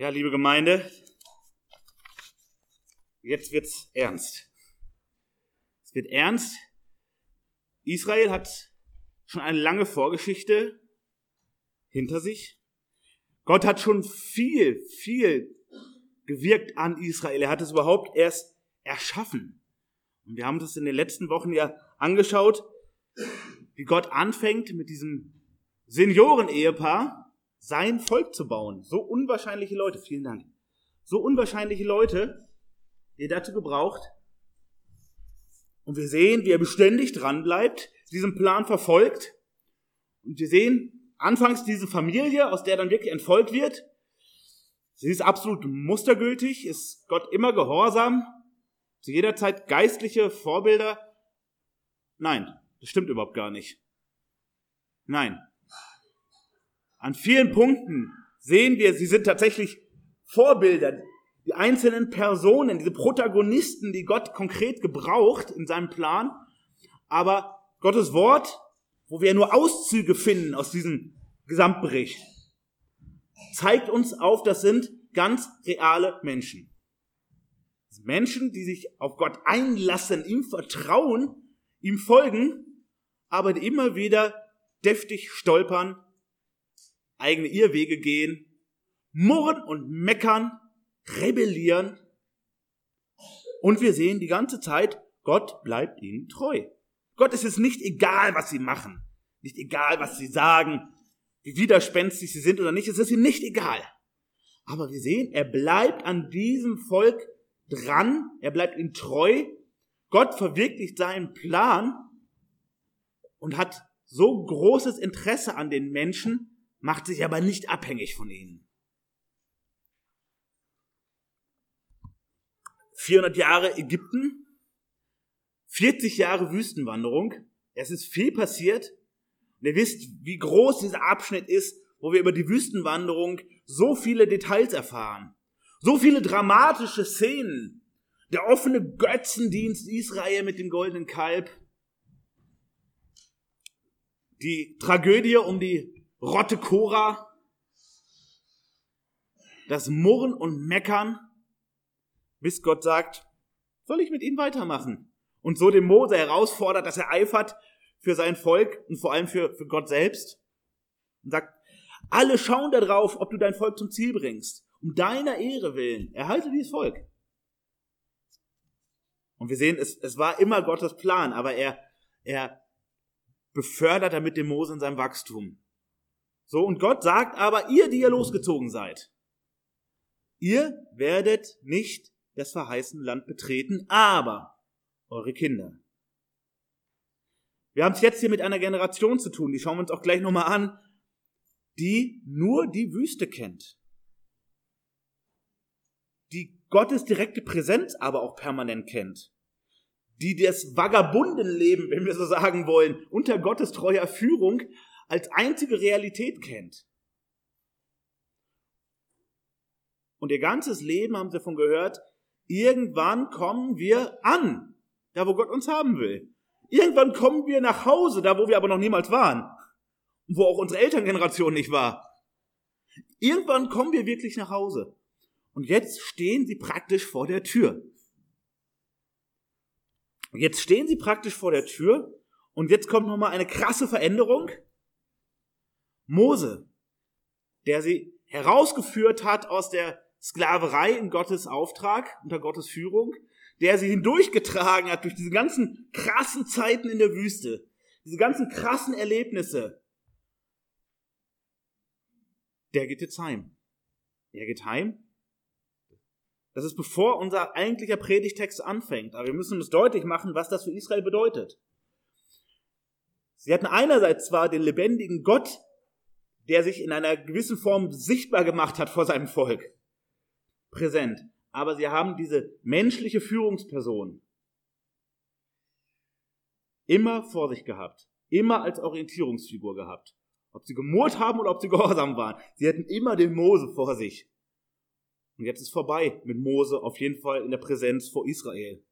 Ja, liebe Gemeinde, jetzt wird's ernst. Es wird ernst. Israel hat schon eine lange Vorgeschichte hinter sich. Gott hat schon viel, viel gewirkt an Israel. Er hat es überhaupt erst erschaffen. Und wir haben das in den letzten Wochen ja angeschaut, wie Gott anfängt mit diesem Senioren-Ehepaar, sein Volk zu bauen. So unwahrscheinliche Leute, vielen Dank. So unwahrscheinliche Leute, die er dazu gebraucht. Und wir sehen, wie er beständig dran bleibt, diesem Plan verfolgt. Und wir sehen anfangs diese Familie, aus der dann wirklich ein Volk wird. Sie ist absolut mustergültig, ist Gott immer gehorsam, zu jeder Zeit geistliche Vorbilder. Nein, das stimmt überhaupt gar nicht. Nein, an vielen Punkten sehen wir, sie sind tatsächlich Vorbilder. Die einzelnen Personen, diese Protagonisten, die Gott konkret gebraucht in seinem Plan. Aber Gottes Wort, wo wir nur Auszüge finden aus diesem Gesamtbericht, zeigt uns auf, das sind ganz reale Menschen. Menschen, die sich auf Gott einlassen, ihm vertrauen, ihm folgen, aber die immer wieder deftig stolpern eigene Irrwege gehen, murren und meckern, rebellieren. Und wir sehen die ganze Zeit, Gott bleibt ihnen treu. Gott ist es nicht egal, was sie machen, nicht egal, was sie sagen, wie widerspenstig sie sind oder nicht, es ist ihm nicht egal. Aber wir sehen, er bleibt an diesem Volk dran, er bleibt ihnen treu, Gott verwirklicht seinen Plan und hat so großes Interesse an den Menschen, macht sich aber nicht abhängig von ihnen. 400 Jahre Ägypten, 40 Jahre Wüstenwanderung. Es ist viel passiert. Und ihr wisst, wie groß dieser Abschnitt ist, wo wir über die Wüstenwanderung so viele Details erfahren. So viele dramatische Szenen. Der offene Götzendienst Israel mit dem goldenen Kalb. Die Tragödie um die Rotte Cora, das Murren und Meckern, bis Gott sagt, soll ich mit ihnen weitermachen? Und so den Mose herausfordert, dass er eifert für sein Volk und vor allem für, für Gott selbst. Und sagt, alle schauen darauf, ob du dein Volk zum Ziel bringst. Um deiner Ehre willen, erhalte dieses Volk. Und wir sehen, es, es war immer Gottes Plan, aber er, er befördert damit den Mose in seinem Wachstum. So, und Gott sagt aber, ihr, die ihr losgezogen seid, ihr werdet nicht das verheißene Land betreten, aber eure Kinder. Wir haben es jetzt hier mit einer Generation zu tun, die schauen wir uns auch gleich nochmal an, die nur die Wüste kennt. Die Gottes direkte Präsenz aber auch permanent kennt. Die das Vagabundenleben, wenn wir so sagen wollen, unter Gottes treuer Führung als einzige Realität kennt. Und ihr ganzes Leben haben sie davon gehört, irgendwann kommen wir an, da wo Gott uns haben will. Irgendwann kommen wir nach Hause, da wo wir aber noch niemals waren. Und wo auch unsere Elterngeneration nicht war. Irgendwann kommen wir wirklich nach Hause. Und jetzt stehen sie praktisch vor der Tür. Jetzt stehen sie praktisch vor der Tür und jetzt kommt nochmal eine krasse Veränderung. Mose, der sie herausgeführt hat aus der Sklaverei in Gottes Auftrag, unter Gottes Führung, der sie hindurchgetragen hat durch diese ganzen krassen Zeiten in der Wüste, diese ganzen krassen Erlebnisse, der geht jetzt heim. Er geht heim. Das ist bevor unser eigentlicher Predigtext anfängt. Aber wir müssen uns deutlich machen, was das für Israel bedeutet. Sie hatten einerseits zwar den lebendigen Gott der sich in einer gewissen Form sichtbar gemacht hat vor seinem Volk, präsent. Aber sie haben diese menschliche Führungsperson immer vor sich gehabt, immer als Orientierungsfigur gehabt. Ob sie gemurrt haben oder ob sie gehorsam waren. Sie hatten immer den Mose vor sich. Und jetzt ist vorbei mit Mose auf jeden Fall in der Präsenz vor Israel.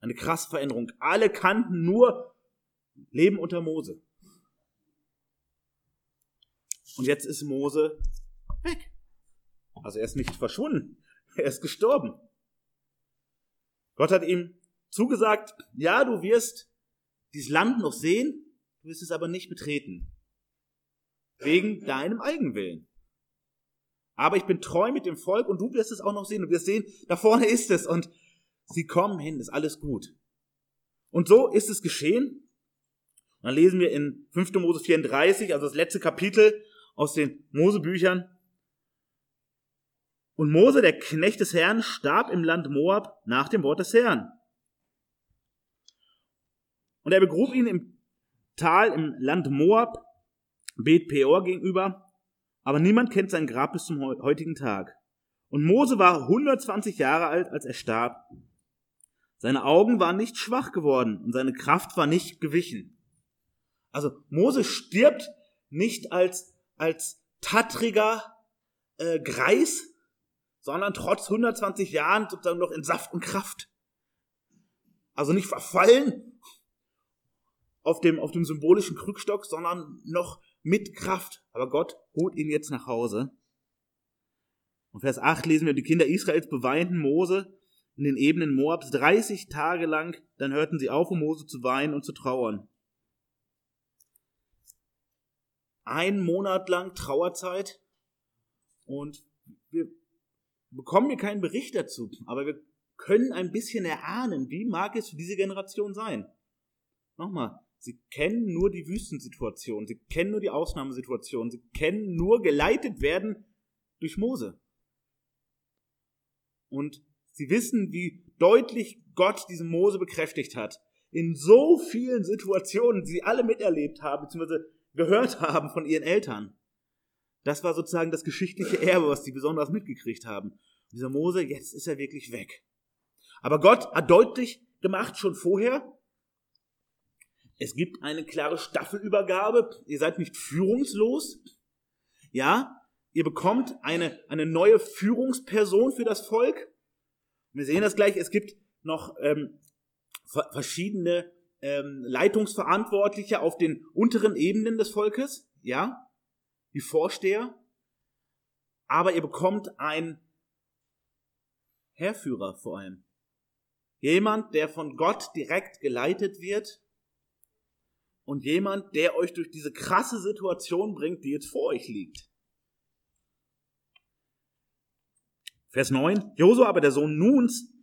Eine krasse Veränderung. Alle kannten nur Leben unter Mose. Und jetzt ist Mose weg. Also er ist nicht verschwunden, er ist gestorben. Gott hat ihm zugesagt, ja, du wirst dieses Land noch sehen, du wirst es aber nicht betreten. Wegen deinem Eigenwillen. Aber ich bin treu mit dem Volk und du wirst es auch noch sehen. Du wirst sehen, da vorne ist es und sie kommen hin, ist alles gut. Und so ist es geschehen. Und dann lesen wir in 5. Mose 34, also das letzte Kapitel aus den Mosebüchern. Und Mose, der Knecht des Herrn, starb im Land Moab nach dem Wort des Herrn. Und er begrub ihn im Tal im Land Moab, Bet Peor gegenüber, aber niemand kennt sein Grab bis zum heutigen Tag. Und Mose war 120 Jahre alt, als er starb. Seine Augen waren nicht schwach geworden und seine Kraft war nicht gewichen. Also Mose stirbt nicht als, als tattriger äh, Greis, sondern trotz 120 Jahren sozusagen noch in Saft und Kraft. Also nicht verfallen auf dem, auf dem symbolischen Krückstock, sondern noch mit Kraft. Aber Gott holt ihn jetzt nach Hause. Und Vers 8 lesen wir, die Kinder Israels beweinten Mose in den Ebenen Moabs 30 Tage lang, dann hörten sie auf, um Mose zu weinen und zu trauern. Ein Monat lang Trauerzeit und wir bekommen hier keinen Bericht dazu, aber wir können ein bisschen erahnen, wie mag es für diese Generation sein. Nochmal, sie kennen nur die Wüstensituation, sie kennen nur die Ausnahmesituation, sie kennen nur geleitet werden durch Mose. Und sie wissen, wie deutlich Gott diesen Mose bekräftigt hat. In so vielen Situationen, die sie alle miterlebt haben, beziehungsweise gehört haben von ihren Eltern. Das war sozusagen das geschichtliche Erbe, was sie besonders mitgekriegt haben. dieser Mose, jetzt ist er wirklich weg. Aber Gott hat deutlich gemacht schon vorher, es gibt eine klare Staffelübergabe. Ihr seid nicht führungslos. Ja, ihr bekommt eine, eine neue Führungsperson für das Volk. Wir sehen das gleich. Es gibt noch ähm, verschiedene ähm, Leitungsverantwortliche auf den unteren Ebenen des Volkes. Ja, die Vorsteher, aber ihr bekommt einen Herrführer vor allem. Jemand, der von Gott direkt geleitet wird und jemand, der euch durch diese krasse Situation bringt, die jetzt vor euch liegt. Vers 9. Josua aber, der Sohn Nuns,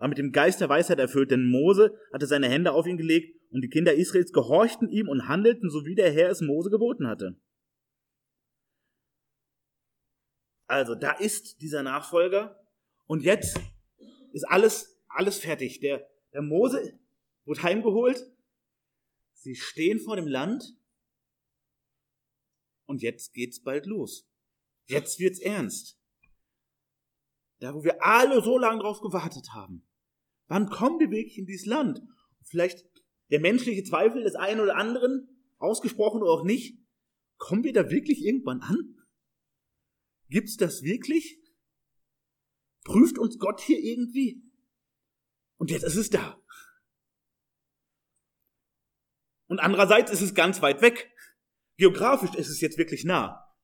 war mit dem Geist der Weisheit erfüllt, denn Mose hatte seine Hände auf ihn gelegt und die Kinder Israels gehorchten ihm und handelten, so wie der Herr es Mose geboten hatte. Also, da ist dieser Nachfolger und jetzt ist alles, alles fertig. Der, der Mose wird heimgeholt. Sie stehen vor dem Land und jetzt geht's bald los. Jetzt wird's ernst. Da, wo wir alle so lange drauf gewartet haben. Wann kommen wir wirklich in dieses Land? Vielleicht der menschliche Zweifel des einen oder anderen, ausgesprochen oder auch nicht, kommen wir da wirklich irgendwann an? Gibt's das wirklich? Prüft uns Gott hier irgendwie? Und jetzt ist es da. Und andererseits ist es ganz weit weg. Geografisch ist es jetzt wirklich nah.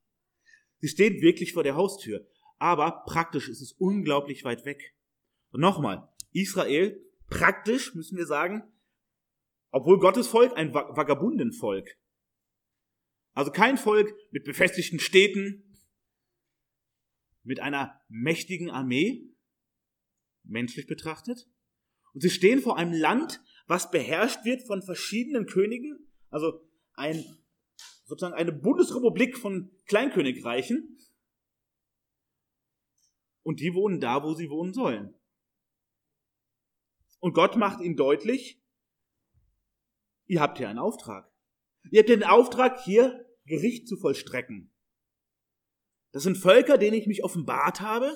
Sie steht wirklich vor der Haustür. Aber praktisch ist es unglaublich weit weg. Und nochmal, Israel, praktisch müssen wir sagen, obwohl Gottes Volk ein Vagabundenvolk. Also kein Volk mit befestigten Städten, mit einer mächtigen Armee, menschlich betrachtet. Und sie stehen vor einem Land, was beherrscht wird von verschiedenen Königen, also ein, sozusagen eine Bundesrepublik von Kleinkönigreichen. Und die wohnen da, wo sie wohnen sollen. Und Gott macht ihnen deutlich, ihr habt hier einen Auftrag. Ihr habt den Auftrag, hier Gericht zu vollstrecken. Das sind Völker, denen ich mich offenbart habe.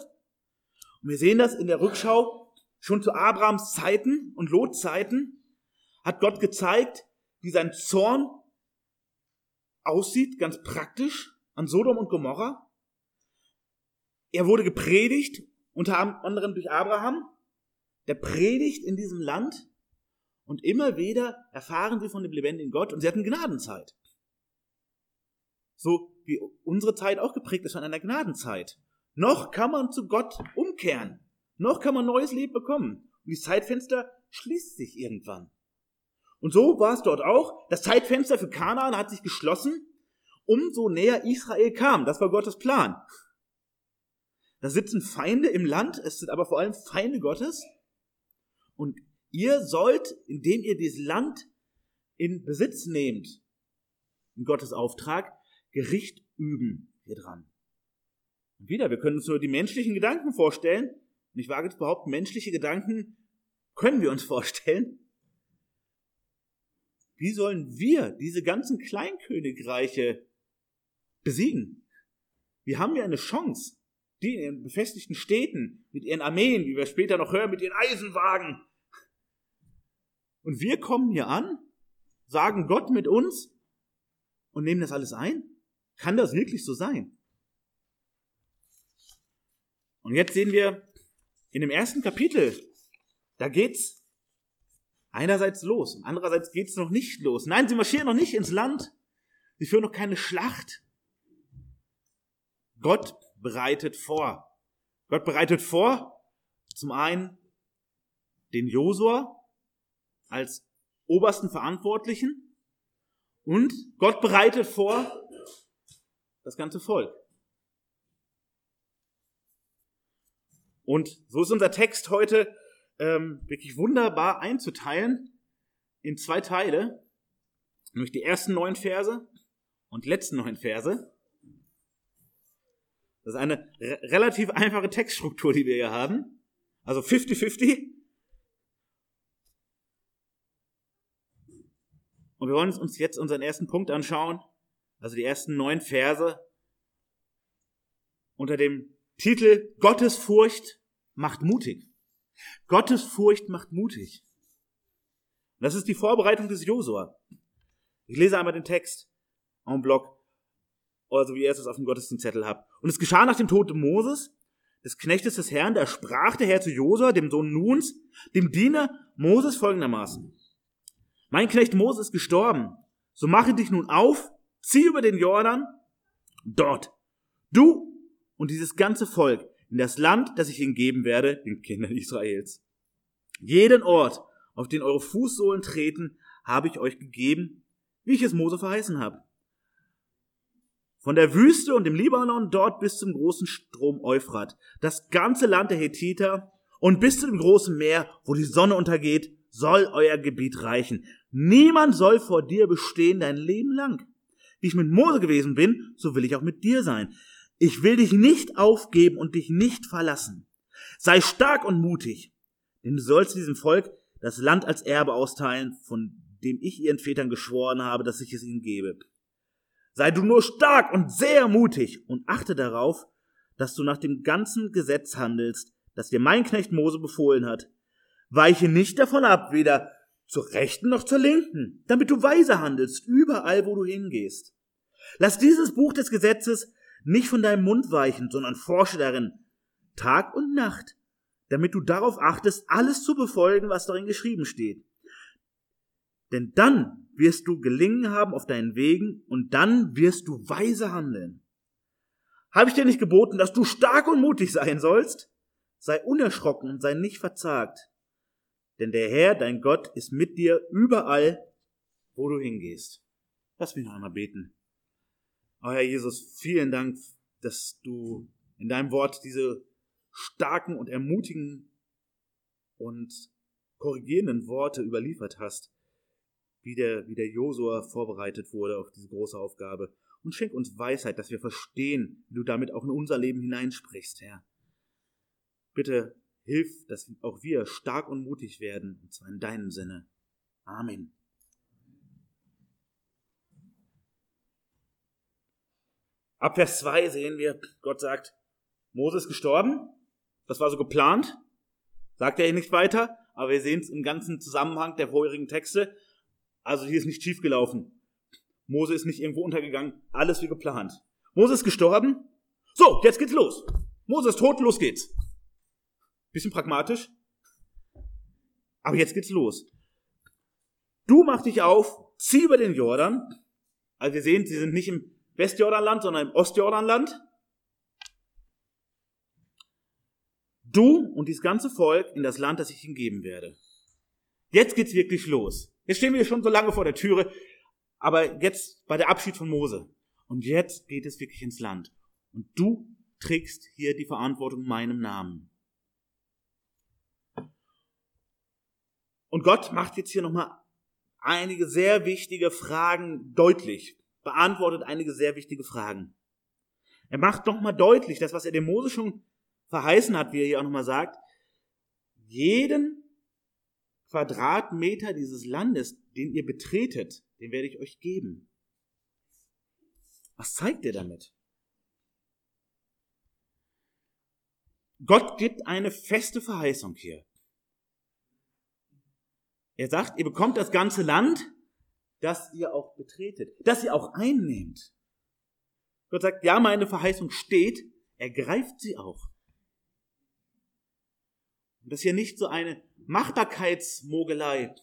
Und wir sehen das in der Rückschau schon zu Abrahams Zeiten und Lots Zeiten hat Gott gezeigt, wie sein Zorn aussieht, ganz praktisch, an Sodom und Gomorra. Er wurde gepredigt, unter anderem durch Abraham. Der predigt in diesem Land und immer wieder erfahren sie von dem lebendigen Gott und sie hatten Gnadenzeit. So wie unsere Zeit auch geprägt ist von einer Gnadenzeit. Noch kann man zu Gott umkehren. Noch kann man neues Leben bekommen. Und das Zeitfenster schließt sich irgendwann. Und so war es dort auch. Das Zeitfenster für Kanaan hat sich geschlossen, umso näher Israel kam. Das war Gottes Plan. Da sitzen Feinde im Land, es sind aber vor allem Feinde Gottes. Und ihr sollt, indem ihr dieses Land in Besitz nehmt, in Gottes Auftrag, Gericht üben hier dran. Und wieder, wir können uns nur die menschlichen Gedanken vorstellen. Und ich wage zu behaupten, menschliche Gedanken können wir uns vorstellen. Wie sollen wir diese ganzen Kleinkönigreiche besiegen? Wir haben ja eine Chance, die in ihren befestigten Städten, mit ihren Armeen, wie wir später noch hören, mit ihren Eisenwagen. Und wir kommen hier an, sagen Gott mit uns und nehmen das alles ein? Kann das wirklich so sein? Und jetzt sehen wir in dem ersten Kapitel, da geht's einerseits los und andererseits geht's noch nicht los. Nein, sie marschieren noch nicht ins Land. Sie führen noch keine Schlacht. Gott bereitet vor. Gott bereitet vor, zum einen den Josua als obersten Verantwortlichen und Gott bereitet vor das ganze Volk. Und so ist unser Text heute ähm, wirklich wunderbar einzuteilen in zwei Teile, nämlich die ersten neun Verse und letzten neun Verse. Das ist eine re relativ einfache Textstruktur, die wir hier haben. Also 50-50. Und wir wollen uns jetzt unseren ersten Punkt anschauen, also die ersten neun Verse unter dem Titel Gottesfurcht macht mutig. Gottes Furcht macht mutig. Das ist die Vorbereitung des Josua. Ich lese einmal den Text en bloc, also wie ihr es auf dem Gottesdienstzettel habt. Und es geschah nach dem Tod Moses, des Knechtes des Herrn, da sprach der Herr zu Josua, dem Sohn Nuns, dem Diener Moses folgendermaßen. Mein Knecht Moses ist gestorben, so mache dich nun auf, zieh über den Jordan, dort, du und dieses ganze Volk, in das Land, das ich ihnen geben werde, den Kindern Israels. Jeden Ort, auf den eure Fußsohlen treten, habe ich euch gegeben, wie ich es Mose verheißen habe. Von der Wüste und dem Libanon dort bis zum großen Strom Euphrat, das ganze Land der Hethiter und bis zu dem großen Meer, wo die Sonne untergeht, soll euer Gebiet reichen. Niemand soll vor dir bestehen dein Leben lang. Wie ich mit Mose gewesen bin, so will ich auch mit dir sein. Ich will dich nicht aufgeben und dich nicht verlassen. Sei stark und mutig, denn du sollst diesem Volk das Land als Erbe austeilen, von dem ich ihren Vätern geschworen habe, dass ich es ihnen gebe. Sei du nur stark und sehr mutig und achte darauf, dass du nach dem ganzen Gesetz handelst, das dir mein Knecht Mose befohlen hat. Weiche nicht davon ab, weder zur rechten noch zur linken, damit du weise handelst, überall wo du hingehst. Lass dieses Buch des Gesetzes nicht von deinem Mund weichen, sondern forsche darin Tag und Nacht, damit du darauf achtest, alles zu befolgen, was darin geschrieben steht. Denn dann wirst du gelingen haben auf deinen Wegen und dann wirst du weise handeln. Habe ich dir nicht geboten, dass du stark und mutig sein sollst? Sei unerschrocken und sei nicht verzagt. Denn der Herr, dein Gott, ist mit dir überall, wo du hingehst. Lass mich noch einmal beten. Oh Herr Jesus, vielen Dank, dass du in deinem Wort diese starken und ermutigen und korrigierenden Worte überliefert hast, wie der, wie der Josua vorbereitet wurde auf diese große Aufgabe. Und schenk uns Weisheit, dass wir verstehen, wie du damit auch in unser Leben hineinsprichst, Herr. Bitte hilf, dass auch wir stark und mutig werden, und zwar in deinem Sinne. Amen. Ab Vers 2 sehen wir, Gott sagt, Moses gestorben. Das war so geplant. Sagt er hier nicht weiter, aber wir sehen es im ganzen Zusammenhang der vorherigen Texte. Also hier ist nicht schief gelaufen. Mose ist nicht irgendwo untergegangen. Alles wie geplant. Mose ist gestorben. So, jetzt geht's los. Mose ist tot, los geht's. Bisschen pragmatisch. Aber jetzt geht's los. Du mach dich auf, zieh über den Jordan. Also wir sehen, sie sind nicht im Westjordanland, sondern im Ostjordanland. du und dieses ganze Volk in das Land, das ich ihnen geben werde. Jetzt geht's wirklich los. Jetzt stehen wir schon so lange vor der Türe, aber jetzt bei der Abschied von Mose. Und jetzt geht es wirklich ins Land. Und du trägst hier die Verantwortung meinem Namen. Und Gott macht jetzt hier nochmal einige sehr wichtige Fragen deutlich, beantwortet einige sehr wichtige Fragen. Er macht nochmal deutlich, das, was er dem Mose schon verheißen hat, wie er hier auch nochmal sagt, jeden Quadratmeter dieses Landes, den ihr betretet, den werde ich euch geben. Was zeigt er damit? Gott gibt eine feste Verheißung hier. Er sagt, ihr bekommt das ganze Land, das ihr auch betretet, das ihr auch einnehmt. Gott sagt, ja, meine Verheißung steht, ergreift sie auch. Und das ist hier nicht so eine Machbarkeitsmogelei,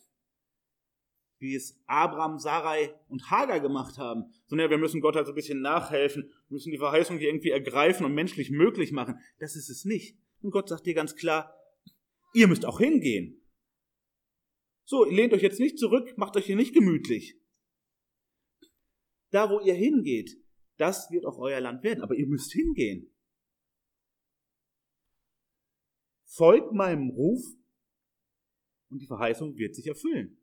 wie es Abraham, Sarai und Hagar gemacht haben, sondern ja, wir müssen Gott halt so ein bisschen nachhelfen, müssen die Verheißung hier irgendwie ergreifen und menschlich möglich machen. Das ist es nicht. Und Gott sagt dir ganz klar, ihr müsst auch hingehen. So, lehnt euch jetzt nicht zurück, macht euch hier nicht gemütlich. Da, wo ihr hingeht, das wird auch euer Land werden, aber ihr müsst hingehen. Folgt meinem Ruf und die Verheißung wird sich erfüllen.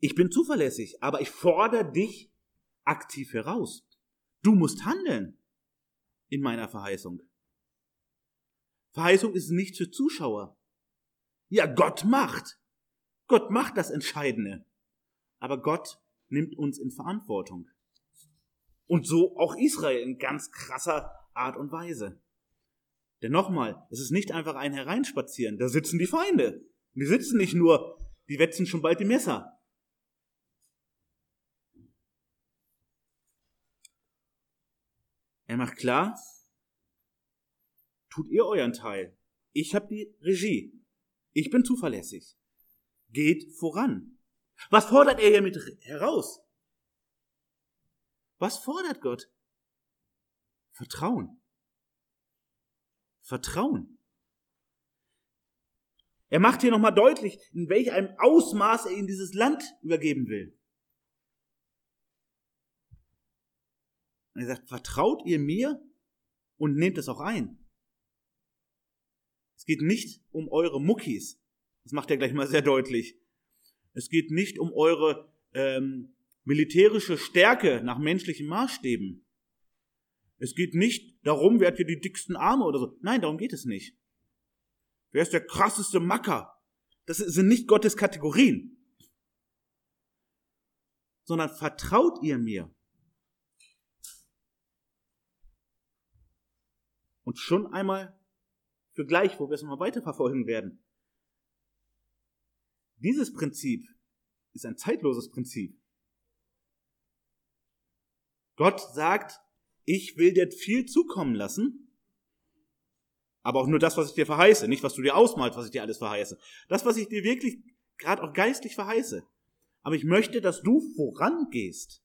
Ich bin zuverlässig, aber ich fordere dich aktiv heraus. Du musst handeln in meiner Verheißung. Verheißung ist nicht für Zuschauer. Ja, Gott macht. Gott macht das Entscheidende. Aber Gott nimmt uns in Verantwortung. Und so auch Israel in ganz krasser Art und Weise. Denn nochmal, es ist nicht einfach ein Hereinspazieren. Da sitzen die Feinde. Die sitzen nicht nur, die wetzen schon bald die Messer. Er macht klar, tut ihr euren Teil. Ich habe die Regie. Ich bin zuverlässig. Geht voran. Was fordert er hiermit heraus? Was fordert Gott? Vertrauen. Vertrauen. Er macht hier nochmal deutlich, in welch einem Ausmaß er in dieses Land übergeben will. Und er sagt, vertraut ihr mir und nehmt es auch ein. Es geht nicht um eure Muckis. Das macht er gleich mal sehr deutlich. Es geht nicht um eure ähm, militärische Stärke nach menschlichen Maßstäben. Es geht nicht darum, wer hat hier die dicksten Arme oder so. Nein, darum geht es nicht. Wer ist der krasseste Macker? Das sind nicht Gottes Kategorien. Sondern vertraut ihr mir. Und schon einmal für gleich, wo wir es nochmal weiterverfolgen werden. Dieses Prinzip ist ein zeitloses Prinzip. Gott sagt, ich will dir viel zukommen lassen, aber auch nur das, was ich dir verheiße, nicht was du dir ausmalst, was ich dir alles verheiße. Das, was ich dir wirklich gerade auch geistlich verheiße. Aber ich möchte, dass du vorangehst.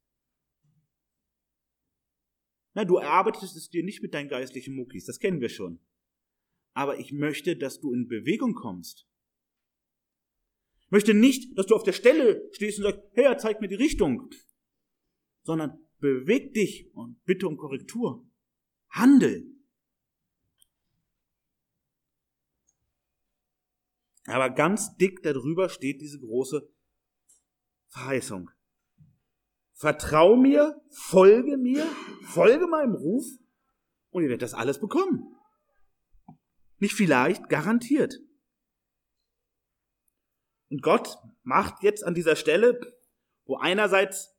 Na, du erarbeitest es dir nicht mit deinen geistlichen Muckis, das kennen wir schon aber ich möchte, dass du in Bewegung kommst. Ich möchte nicht, dass du auf der Stelle stehst und sagst, Herr, zeig mir die Richtung, sondern beweg dich und bitte um Korrektur. Handel. Aber ganz dick darüber steht diese große Verheißung. Vertrau mir, folge mir, folge meinem Ruf und ihr werdet das alles bekommen. Nicht vielleicht, garantiert. Und Gott macht jetzt an dieser Stelle, wo einerseits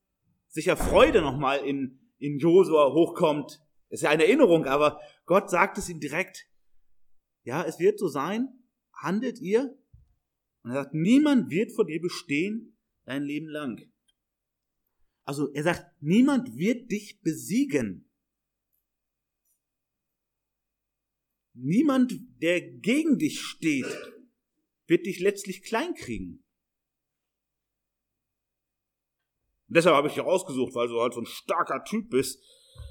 sicher Freude nochmal in, in Josua hochkommt, ist ja eine Erinnerung, aber Gott sagt es ihm direkt. Ja, es wird so sein, handelt ihr? Und er sagt, niemand wird vor dir bestehen dein Leben lang. Also er sagt, niemand wird dich besiegen. Niemand, der gegen dich steht, wird dich letztlich kleinkriegen. Deshalb habe ich dich ausgesucht, weil du halt so ein starker Typ bist.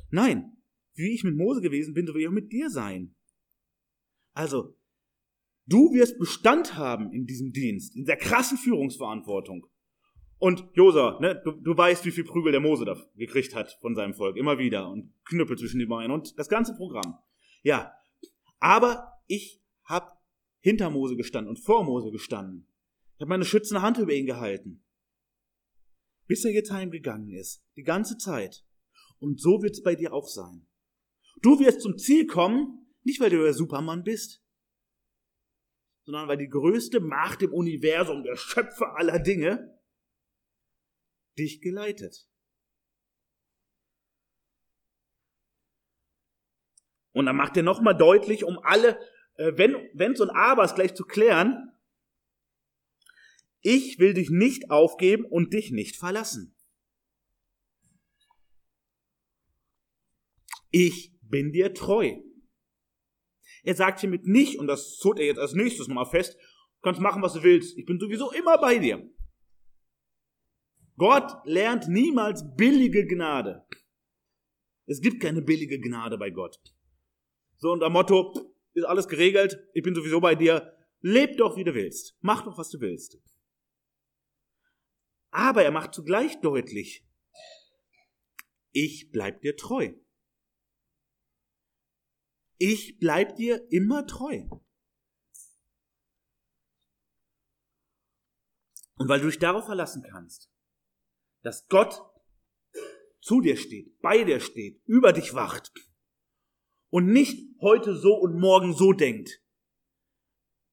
Nein, wie ich mit Mose gewesen bin, so will ich auch mit dir sein. Also, du wirst Bestand haben in diesem Dienst, in der krassen Führungsverantwortung. Und Josa, ne, du, du weißt, wie viel Prügel der Mose da gekriegt hat von seinem Volk, immer wieder und Knüppel zwischen die Beine und das ganze Programm. Ja, aber ich habe hinter Mose gestanden und vor Mose gestanden. Ich habe meine schützende Hand über ihn gehalten. Bis er jetzt heimgegangen ist. Die ganze Zeit. Und so wird es bei dir auch sein. Du wirst zum Ziel kommen, nicht weil du der Supermann bist, sondern weil die größte Macht im Universum, der Schöpfer aller Dinge, dich geleitet. Und dann macht er nochmal deutlich, um alle, äh, wenn, Wenns und Abers gleich zu klären, ich will dich nicht aufgeben und dich nicht verlassen. Ich bin dir treu. Er sagt hiermit nicht, und das zog er jetzt als nächstes mal fest, du kannst machen, was du willst, ich bin sowieso immer bei dir. Gott lernt niemals billige Gnade. Es gibt keine billige Gnade bei Gott. So unter Motto, ist alles geregelt, ich bin sowieso bei dir, leb doch, wie du willst, mach doch, was du willst. Aber er macht zugleich deutlich, ich bleib dir treu. Ich bleib dir immer treu. Und weil du dich darauf verlassen kannst, dass Gott zu dir steht, bei dir steht, über dich wacht und nicht heute so und morgen so denkt,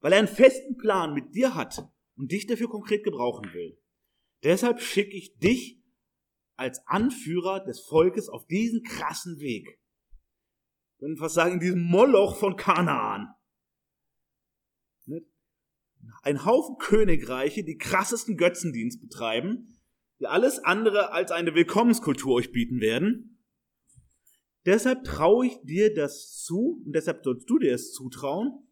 weil er einen festen Plan mit dir hat und dich dafür konkret gebrauchen will. Deshalb schicke ich dich als Anführer des Volkes auf diesen krassen Weg. Ich würde fast sagen, in diesem Moloch von Kanaan. Ein Haufen Königreiche, die krassesten Götzendienst betreiben, die alles andere als eine Willkommenskultur euch bieten werden. Deshalb traue ich dir das zu und deshalb sollst du dir es zutrauen,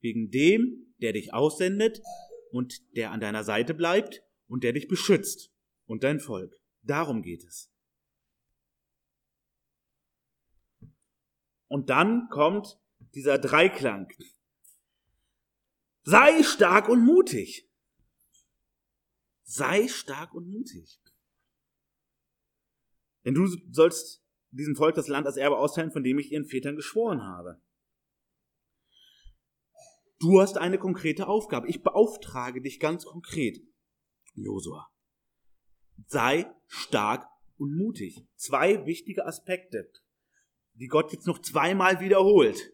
wegen dem, der dich aussendet und der an deiner Seite bleibt und der dich beschützt und dein Volk. Darum geht es. Und dann kommt dieser Dreiklang. Sei stark und mutig. Sei stark und mutig. Denn du sollst diesem Volk das Land als Erbe austeilen, von dem ich ihren Vätern geschworen habe. Du hast eine konkrete Aufgabe. Ich beauftrage dich ganz konkret. Josua. Sei stark und mutig. Zwei wichtige Aspekte, die Gott jetzt noch zweimal wiederholt.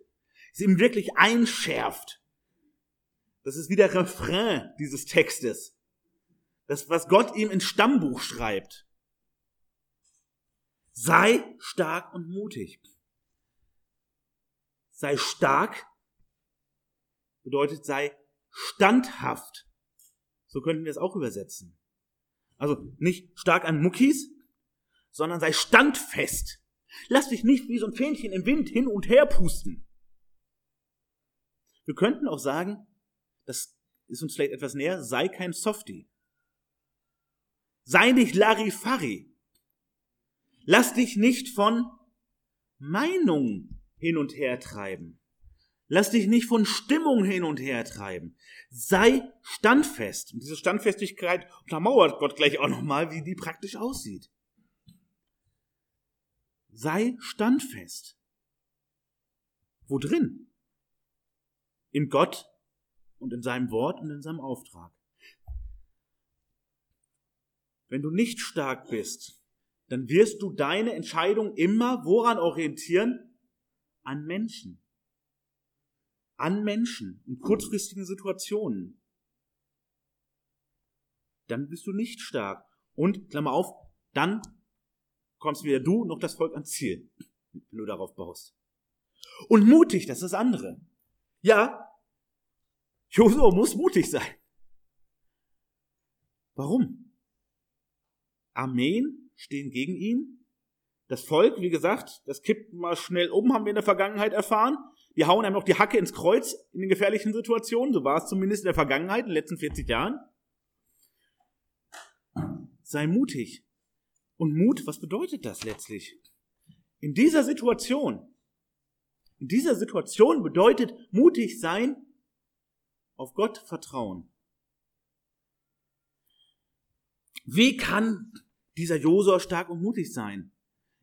Es ihm wirklich einschärft. Das ist wie der Refrain dieses Textes. Das, was Gott ihm ins Stammbuch schreibt. Sei stark und mutig. Sei stark bedeutet sei standhaft. So könnten wir es auch übersetzen. Also nicht stark an Muckis, sondern sei standfest. Lass dich nicht wie so ein Fähnchen im Wind hin und her pusten. Wir könnten auch sagen, das ist uns vielleicht etwas näher, sei kein Softie. Sei nicht Larifari. Lass dich nicht von Meinungen hin und her treiben. Lass dich nicht von Stimmung hin und her treiben. Sei standfest. Und diese Standfestigkeit untermauert Gott gleich auch nochmal, wie die praktisch aussieht. Sei standfest. Wo drin? In Gott und in seinem Wort und in seinem Auftrag. Wenn du nicht stark bist, dann wirst du deine Entscheidung immer woran orientieren? An Menschen an Menschen in kurzfristigen Situationen, dann bist du nicht stark. Und, Klammer auf, dann kommst weder du noch das Volk ans Ziel, wenn du darauf baust. Und mutig, das ist das andere. Ja, Josua muss mutig sein. Warum? Armeen stehen gegen ihn. Das Volk, wie gesagt, das kippt mal schnell um, haben wir in der Vergangenheit erfahren. Die hauen einem noch die Hacke ins Kreuz in den gefährlichen Situationen. So war es zumindest in der Vergangenheit, in den letzten 40 Jahren. Sei mutig. Und Mut, was bedeutet das letztlich? In dieser Situation, in dieser Situation bedeutet mutig sein, auf Gott vertrauen. Wie kann dieser Josua stark und mutig sein?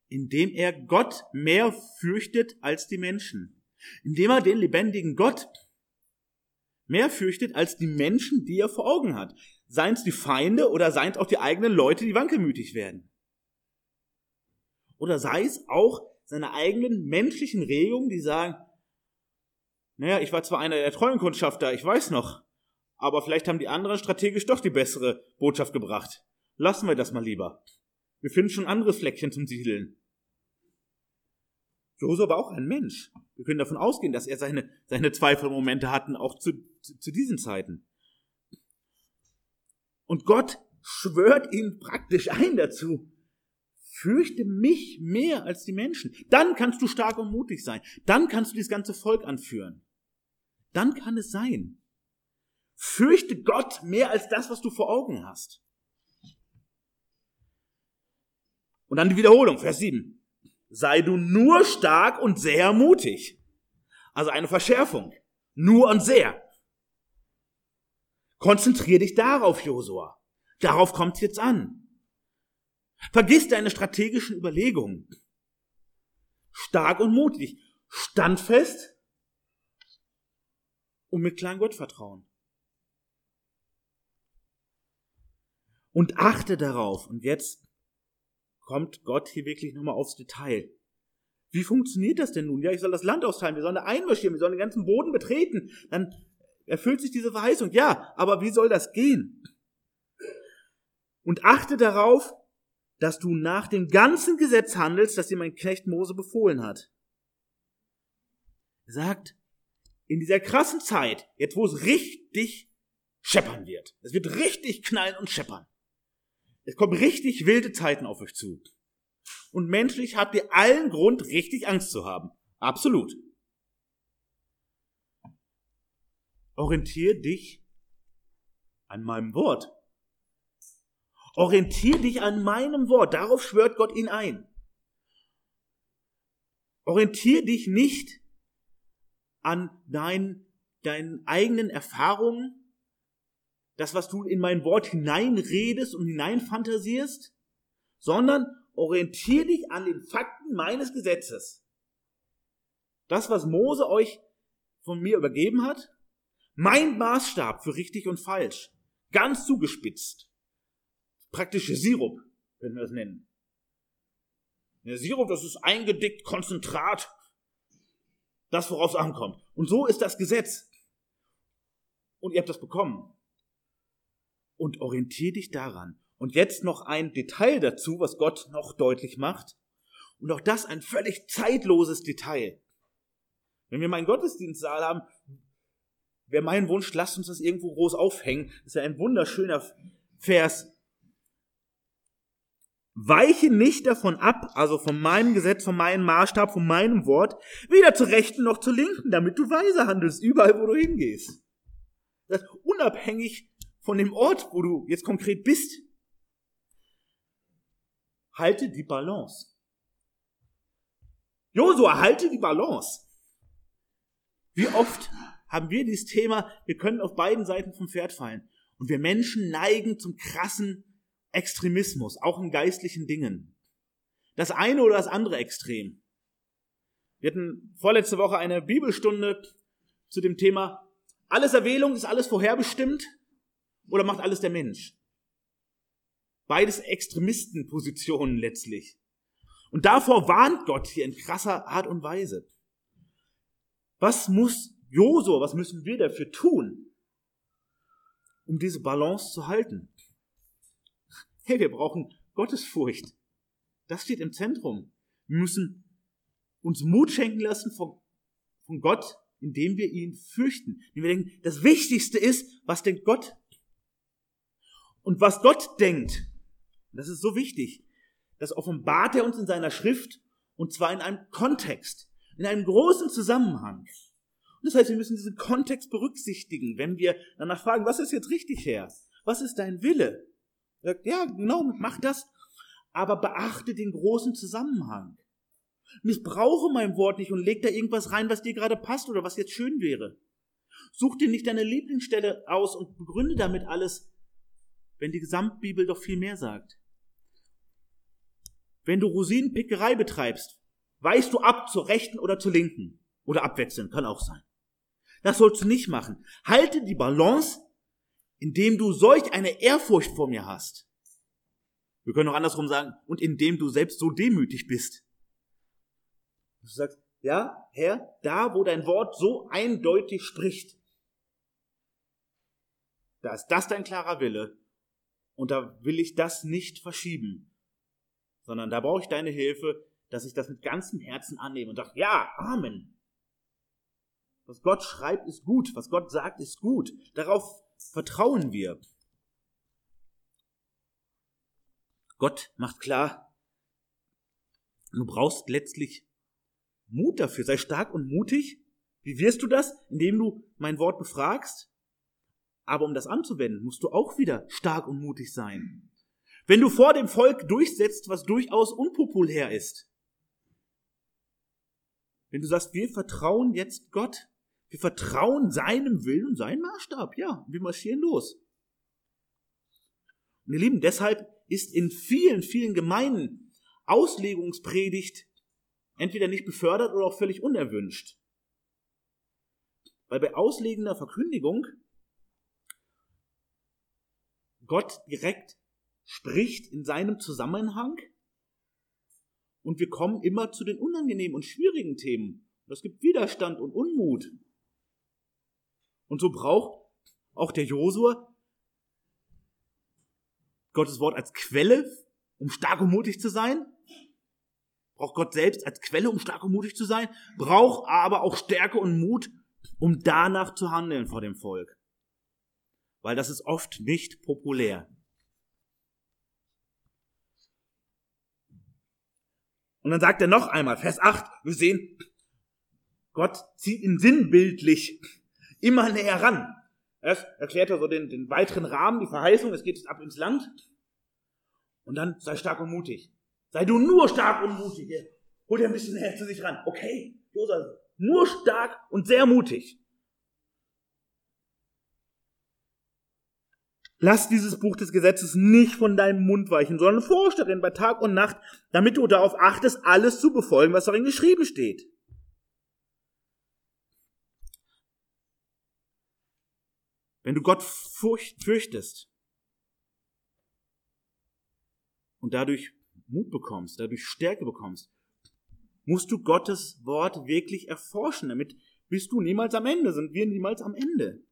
Indem er Gott mehr fürchtet als die Menschen. Indem er den lebendigen Gott mehr fürchtet als die Menschen, die er vor Augen hat. Seien es die Feinde oder seien es auch die eigenen Leute, die wankelmütig werden. Oder sei es auch seine eigenen menschlichen Regungen, die sagen, naja, ich war zwar einer der treuen Kundschafter, ich weiß noch, aber vielleicht haben die anderen strategisch doch die bessere Botschaft gebracht. Lassen wir das mal lieber. Wir finden schon andere Fleckchen zum Siedeln. Josua war auch ein Mensch. Wir können davon ausgehen, dass er seine, seine Zweifelmomente hatten, auch zu, zu, zu diesen Zeiten. Und Gott schwört ihn praktisch ein dazu. Fürchte mich mehr als die Menschen. Dann kannst du stark und mutig sein. Dann kannst du dieses ganze Volk anführen. Dann kann es sein. Fürchte Gott mehr als das, was du vor Augen hast. Und dann die Wiederholung, Vers 7. Sei du nur stark und sehr mutig. Also eine Verschärfung. Nur und sehr. Konzentrier dich darauf, Josua. Darauf kommt es jetzt an. Vergiss deine strategischen Überlegungen. Stark und mutig. Standfest und mit kleinem Gottvertrauen. Und achte darauf. Und jetzt kommt Gott hier wirklich nochmal aufs Detail. Wie funktioniert das denn nun? Ja, ich soll das Land austeilen, wir sollen da einmarschieren, wir sollen den ganzen Boden betreten. Dann erfüllt sich diese Verheißung. Ja, aber wie soll das gehen? Und achte darauf, dass du nach dem ganzen Gesetz handelst, das dir mein Knecht Mose befohlen hat. Er sagt, in dieser krassen Zeit, jetzt wo es richtig scheppern wird, es wird richtig knallen und scheppern, es kommen richtig wilde Zeiten auf euch zu. Und menschlich habt ihr allen Grund, richtig Angst zu haben. Absolut. Orientier dich an meinem Wort. Orientier dich an meinem Wort. Darauf schwört Gott ihn ein. Orientier dich nicht an deinen, deinen eigenen Erfahrungen, das, was du in mein Wort hineinredest und hineinfantasierst, sondern orientier dich an den Fakten meines Gesetzes. Das, was Mose euch von mir übergeben hat, mein Maßstab für richtig und falsch, ganz zugespitzt. Praktische Sirup, können wir das nennen. Der Sirup, das ist eingedickt, Konzentrat, das, worauf es ankommt. Und so ist das Gesetz. Und ihr habt das bekommen und orientier dich daran. Und jetzt noch ein Detail dazu, was Gott noch deutlich macht. Und auch das ein völlig zeitloses Detail. Wenn wir meinen Gottesdienstsaal haben, wäre mein Wunsch, lasst uns das irgendwo groß aufhängen. Das ist ja ein wunderschöner Vers. Weiche nicht davon ab, also von meinem Gesetz, von meinem Maßstab, von meinem Wort, weder zur Rechten noch zur Linken, damit du weise handelst, überall wo du hingehst. Das unabhängig von dem Ort, wo du jetzt konkret bist. Halte die Balance. Josua, halte die Balance. Wie oft haben wir dieses Thema, wir können auf beiden Seiten vom Pferd fallen. Und wir Menschen neigen zum krassen Extremismus, auch in geistlichen Dingen. Das eine oder das andere Extrem. Wir hatten vorletzte Woche eine Bibelstunde zu dem Thema, alles Erwählung ist alles vorherbestimmt oder macht alles der Mensch? Beides Extremistenpositionen letztlich. Und davor warnt Gott hier in krasser Art und Weise. Was muss Josua, was müssen wir dafür tun, um diese Balance zu halten? Hey, wir brauchen Gottesfurcht. Das steht im Zentrum. Wir müssen uns Mut schenken lassen von, von Gott, indem wir ihn fürchten. Indem wir denken, das Wichtigste ist, was denkt Gott und was Gott denkt, das ist so wichtig, das offenbart er uns in seiner Schrift und zwar in einem Kontext, in einem großen Zusammenhang. Und das heißt, wir müssen diesen Kontext berücksichtigen, wenn wir danach fragen, was ist jetzt richtig, Herr? Was ist dein Wille? Ja, genau, mach das, aber beachte den großen Zusammenhang. Missbrauche mein Wort nicht und leg da irgendwas rein, was dir gerade passt oder was jetzt schön wäre. Such dir nicht deine Lieblingsstelle aus und begründe damit alles, wenn die Gesamtbibel doch viel mehr sagt. Wenn du Rosinenpickerei betreibst, weichst du ab zur rechten oder zur linken. Oder abwechselnd, kann auch sein. Das sollst du nicht machen. Halte die Balance, indem du solch eine Ehrfurcht vor mir hast. Wir können auch andersrum sagen, und indem du selbst so demütig bist. Du sagst, ja, Herr, da wo dein Wort so eindeutig spricht, da ist das dein klarer Wille und da will ich das nicht verschieben, sondern da brauche ich deine Hilfe, dass ich das mit ganzem Herzen annehme und sage, ja, Amen. Was Gott schreibt, ist gut. Was Gott sagt, ist gut. Darauf vertrauen wir. Gott macht klar, du brauchst letztlich Mut dafür. Sei stark und mutig. Wie wirst du das? Indem du mein Wort befragst. Aber um das anzuwenden, musst du auch wieder stark und mutig sein. Wenn du vor dem Volk durchsetzt, was durchaus unpopulär ist. Wenn du sagst, wir vertrauen jetzt Gott, wir vertrauen seinem Willen und seinem Maßstab, ja, wir marschieren los. Und ihr Lieben, deshalb ist in vielen, vielen Gemeinden Auslegungspredigt entweder nicht befördert oder auch völlig unerwünscht. Weil bei auslegender Verkündigung Gott direkt spricht in seinem Zusammenhang und wir kommen immer zu den unangenehmen und schwierigen Themen. Es gibt Widerstand und Unmut. Und so braucht auch der Josua Gottes Wort als Quelle, um stark und mutig zu sein. Braucht Gott selbst als Quelle, um stark und mutig zu sein. Braucht aber auch Stärke und Mut, um danach zu handeln vor dem Volk weil das ist oft nicht populär. Und dann sagt er noch einmal, Vers 8, wir sehen, Gott zieht ihn sinnbildlich immer näher ran. Erst erklärt er so den, den weiteren Rahmen, die Verheißung, es geht jetzt ab ins Land. Und dann sei stark und mutig. Sei du nur stark und mutig. Hol dir ein bisschen näher zu sich ran. Okay, Josef, nur stark und sehr mutig. Lass dieses Buch des Gesetzes nicht von deinem Mund weichen, sondern forsch darin bei Tag und Nacht, damit du darauf achtest, alles zu befolgen, was darin geschrieben steht. Wenn du Gott fürchtest und dadurch Mut bekommst, dadurch Stärke bekommst, musst du Gottes Wort wirklich erforschen. Damit bist du niemals am Ende, sind wir niemals am Ende.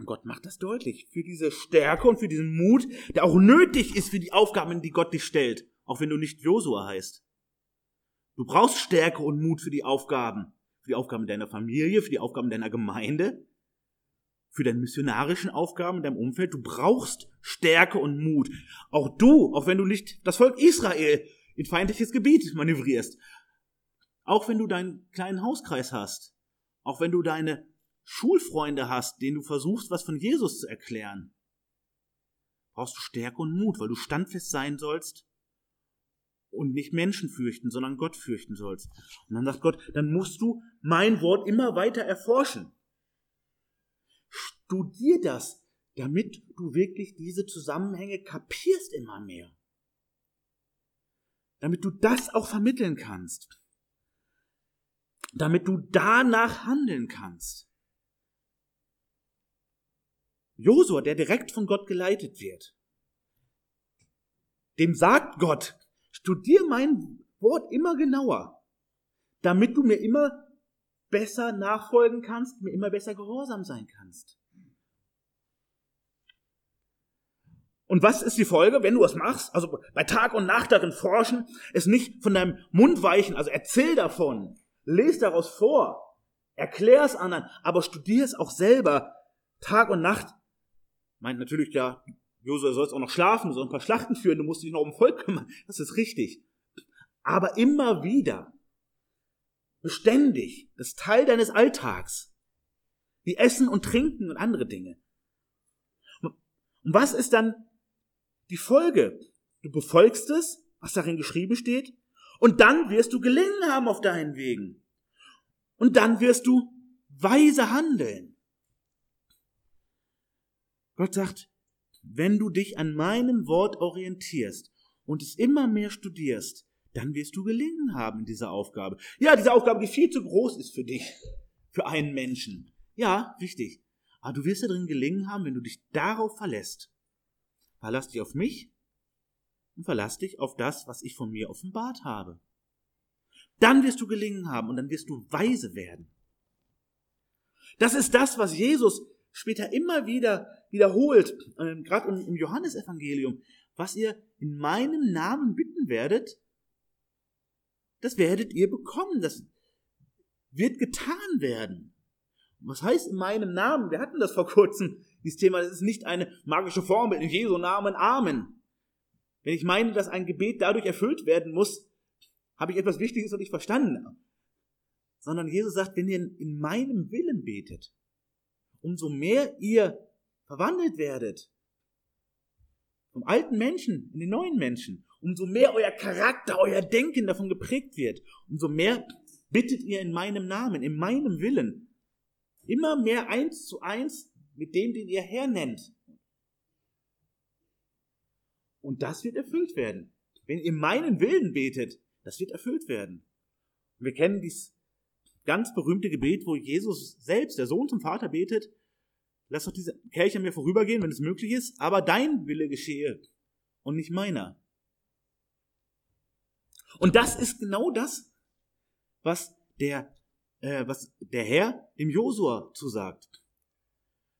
Und Gott macht das deutlich für diese Stärke und für diesen Mut, der auch nötig ist für die Aufgaben, die Gott dich stellt, auch wenn du nicht Josua heißt. Du brauchst Stärke und Mut für die Aufgaben, für die Aufgaben deiner Familie, für die Aufgaben deiner Gemeinde, für deine missionarischen Aufgaben in deinem Umfeld. Du brauchst Stärke und Mut. Auch du, auch wenn du nicht das Volk Israel in feindliches Gebiet manövrierst, auch wenn du deinen kleinen Hauskreis hast, auch wenn du deine Schulfreunde hast, denen du versuchst, was von Jesus zu erklären, brauchst du Stärke und Mut, weil du standfest sein sollst und nicht Menschen fürchten, sondern Gott fürchten sollst. Und dann sagt Gott, dann musst du mein Wort immer weiter erforschen. Studier das, damit du wirklich diese Zusammenhänge kapierst immer mehr. Damit du das auch vermitteln kannst. Damit du danach handeln kannst. Josua, der direkt von Gott geleitet wird, dem sagt Gott, studier mein Wort immer genauer, damit du mir immer besser nachfolgen kannst, mir immer besser gehorsam sein kannst. Und was ist die Folge, wenn du es machst? Also bei Tag und Nacht darin forschen, es nicht von deinem Mund weichen, also erzähl davon, lese daraus vor, erklär es anderen, aber studier es auch selber Tag und Nacht meint natürlich ja, Josua soll auch noch schlafen, soll ein paar Schlachten führen, du musst dich noch um Volk kümmern. Das ist richtig. Aber immer wieder, beständig, das Teil deines Alltags. Wie Essen und Trinken und andere Dinge. Und was ist dann die Folge? Du befolgst es, was darin geschrieben steht, Und dann wirst du gelingen haben auf deinen Wegen. Und dann wirst du weise handeln. Gott sagt, wenn du dich an meinem Wort orientierst und es immer mehr studierst, dann wirst du gelingen haben in dieser Aufgabe. Ja, diese Aufgabe, die viel zu groß ist für dich, für einen Menschen. Ja, richtig. Aber du wirst darin gelingen haben, wenn du dich darauf verlässt. Verlass dich auf mich und verlass dich auf das, was ich von mir offenbart habe. Dann wirst du gelingen haben und dann wirst du weise werden. Das ist das, was Jesus später immer wieder wiederholt, äh, gerade im, im Johannesevangelium. Was ihr in meinem Namen bitten werdet, das werdet ihr bekommen. Das wird getan werden. Was heißt in meinem Namen? Wir hatten das vor kurzem, dieses Thema. Das ist nicht eine magische Formel. In Jesu Namen Amen. Wenn ich meine, dass ein Gebet dadurch erfüllt werden muss, habe ich etwas Wichtiges noch nicht verstanden. Sondern Jesus sagt, wenn ihr in meinem Willen betet, umso mehr ihr verwandelt werdet, vom alten Menschen in den neuen Menschen, umso mehr euer Charakter, euer Denken davon geprägt wird, umso mehr bittet ihr in meinem Namen, in meinem Willen. Immer mehr eins zu eins mit dem, den ihr Herr nennt. Und das wird erfüllt werden. Wenn ihr meinen Willen betet, das wird erfüllt werden. Wir kennen dieses ganz berühmte Gebet, wo Jesus selbst, der Sohn zum Vater betet, lass doch diese Kelch an mir vorübergehen, wenn es möglich ist, aber dein Wille geschehe und nicht meiner. Und das ist genau das, was der, äh, was der Herr dem Josua zusagt.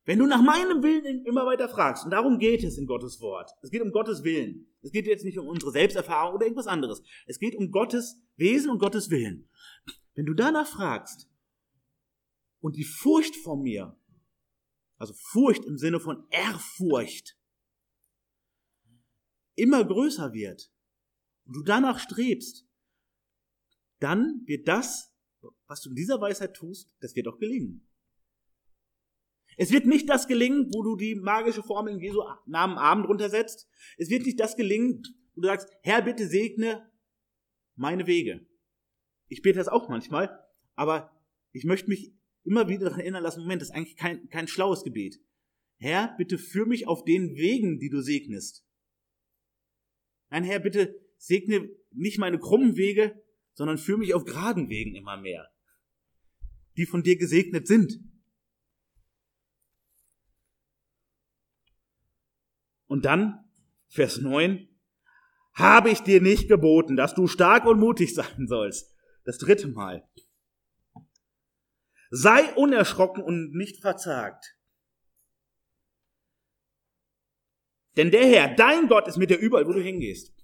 Wenn du nach meinem Willen immer weiter fragst, und darum geht es in Gottes Wort, es geht um Gottes Willen. Es geht jetzt nicht um unsere Selbsterfahrung oder irgendwas anderes. Es geht um Gottes Wesen und Gottes Willen. Wenn du danach fragst und die Furcht vor mir, also Furcht im Sinne von Ehrfurcht, immer größer wird und du danach strebst, dann wird das, was du in dieser Weisheit tust, das wird auch gelingen. Es wird nicht das gelingen, wo du die magische Formel in Jesu Namen Abend runtersetzt. Es wird nicht das gelingen, wo du sagst, Herr, bitte segne meine Wege. Ich bete das auch manchmal, aber ich möchte mich immer wieder daran erinnern lassen, Moment, das ist eigentlich kein, kein schlaues Gebet. Herr, bitte führ mich auf den Wegen, die du segnest. Nein, Herr, bitte segne nicht meine krummen Wege, sondern führ mich auf geraden Wegen immer mehr, die von dir gesegnet sind. Und dann, Vers 9, habe ich dir nicht geboten, dass du stark und mutig sein sollst. Das dritte Mal. Sei unerschrocken und nicht verzagt. Denn der Herr, dein Gott, ist mit dir überall, wo du hingehst.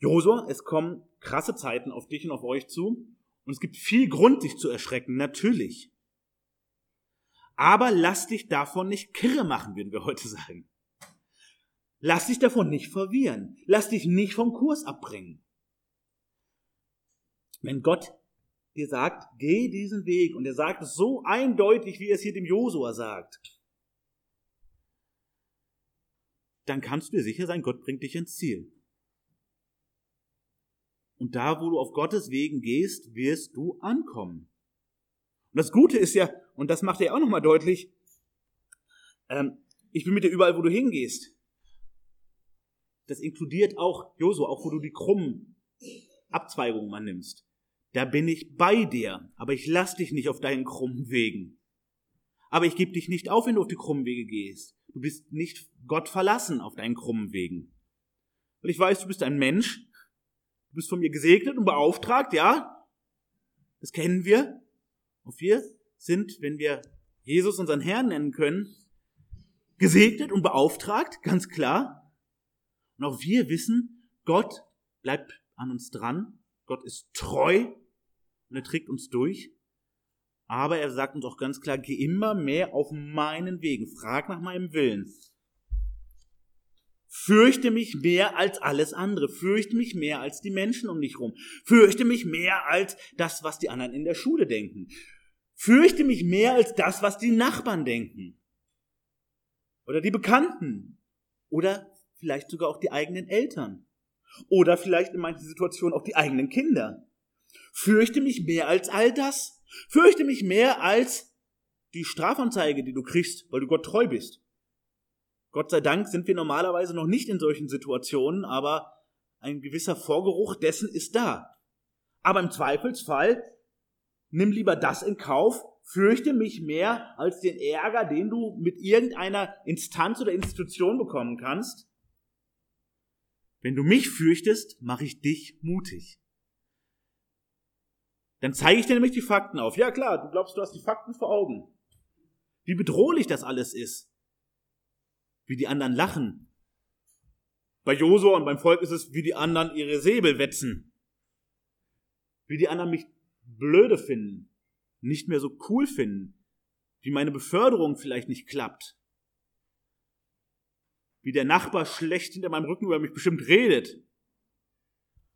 Josua, es kommen krasse Zeiten auf dich und auf euch zu. Und es gibt viel Grund, dich zu erschrecken, natürlich. Aber lass dich davon nicht kirre machen, würden wir heute sagen. Lass dich davon nicht verwirren. Lass dich nicht vom Kurs abbringen. Wenn Gott dir sagt, geh diesen Weg, und er sagt es so eindeutig, wie er es hier dem Josua sagt, dann kannst du dir sicher sein, Gott bringt dich ins Ziel. Und da, wo du auf Gottes Wegen gehst, wirst du ankommen. Und das Gute ist ja, und das macht er auch nochmal deutlich, ähm, ich bin mit dir überall, wo du hingehst. Das inkludiert auch Josua, auch wo du die krummen Abzweigungen mal nimmst. Da bin ich bei dir, aber ich lass dich nicht auf deinen krummen Wegen. Aber ich gebe dich nicht auf, wenn du auf die krummen Wege gehst. Du bist nicht Gott verlassen auf deinen krummen Wegen. Weil ich weiß, du bist ein Mensch, du bist von mir gesegnet und beauftragt, ja? Das kennen wir. Und wir sind, wenn wir Jesus unseren Herrn nennen können, gesegnet und beauftragt, ganz klar. Und auch wir wissen, Gott bleibt an uns dran, Gott ist treu und er trägt uns durch. Aber er sagt uns auch ganz klar, geh immer mehr auf meinen Wegen, frag nach meinem Willen. Fürchte mich mehr als alles andere. Fürchte mich mehr als die Menschen um mich rum. Fürchte mich mehr als das, was die anderen in der Schule denken. Fürchte mich mehr als das, was die Nachbarn denken. Oder die Bekannten. Oder vielleicht sogar auch die eigenen Eltern. Oder vielleicht in manchen Situationen auch die eigenen Kinder. Fürchte mich mehr als all das. Fürchte mich mehr als die Strafanzeige, die du kriegst, weil du Gott treu bist. Gott sei Dank sind wir normalerweise noch nicht in solchen Situationen, aber ein gewisser Vorgeruch dessen ist da. Aber im Zweifelsfall nimm lieber das in Kauf, fürchte mich mehr als den Ärger, den du mit irgendeiner Instanz oder Institution bekommen kannst. Wenn du mich fürchtest, mache ich dich mutig. Dann zeige ich dir nämlich die Fakten auf. Ja klar, du glaubst, du hast die Fakten vor Augen. Wie bedrohlich das alles ist. Wie die anderen lachen. Bei Josua und beim Volk ist es, wie die anderen ihre Säbel wetzen. Wie die anderen mich blöde finden, nicht mehr so cool finden, wie meine Beförderung vielleicht nicht klappt, wie der Nachbar schlecht hinter meinem Rücken über mich bestimmt redet.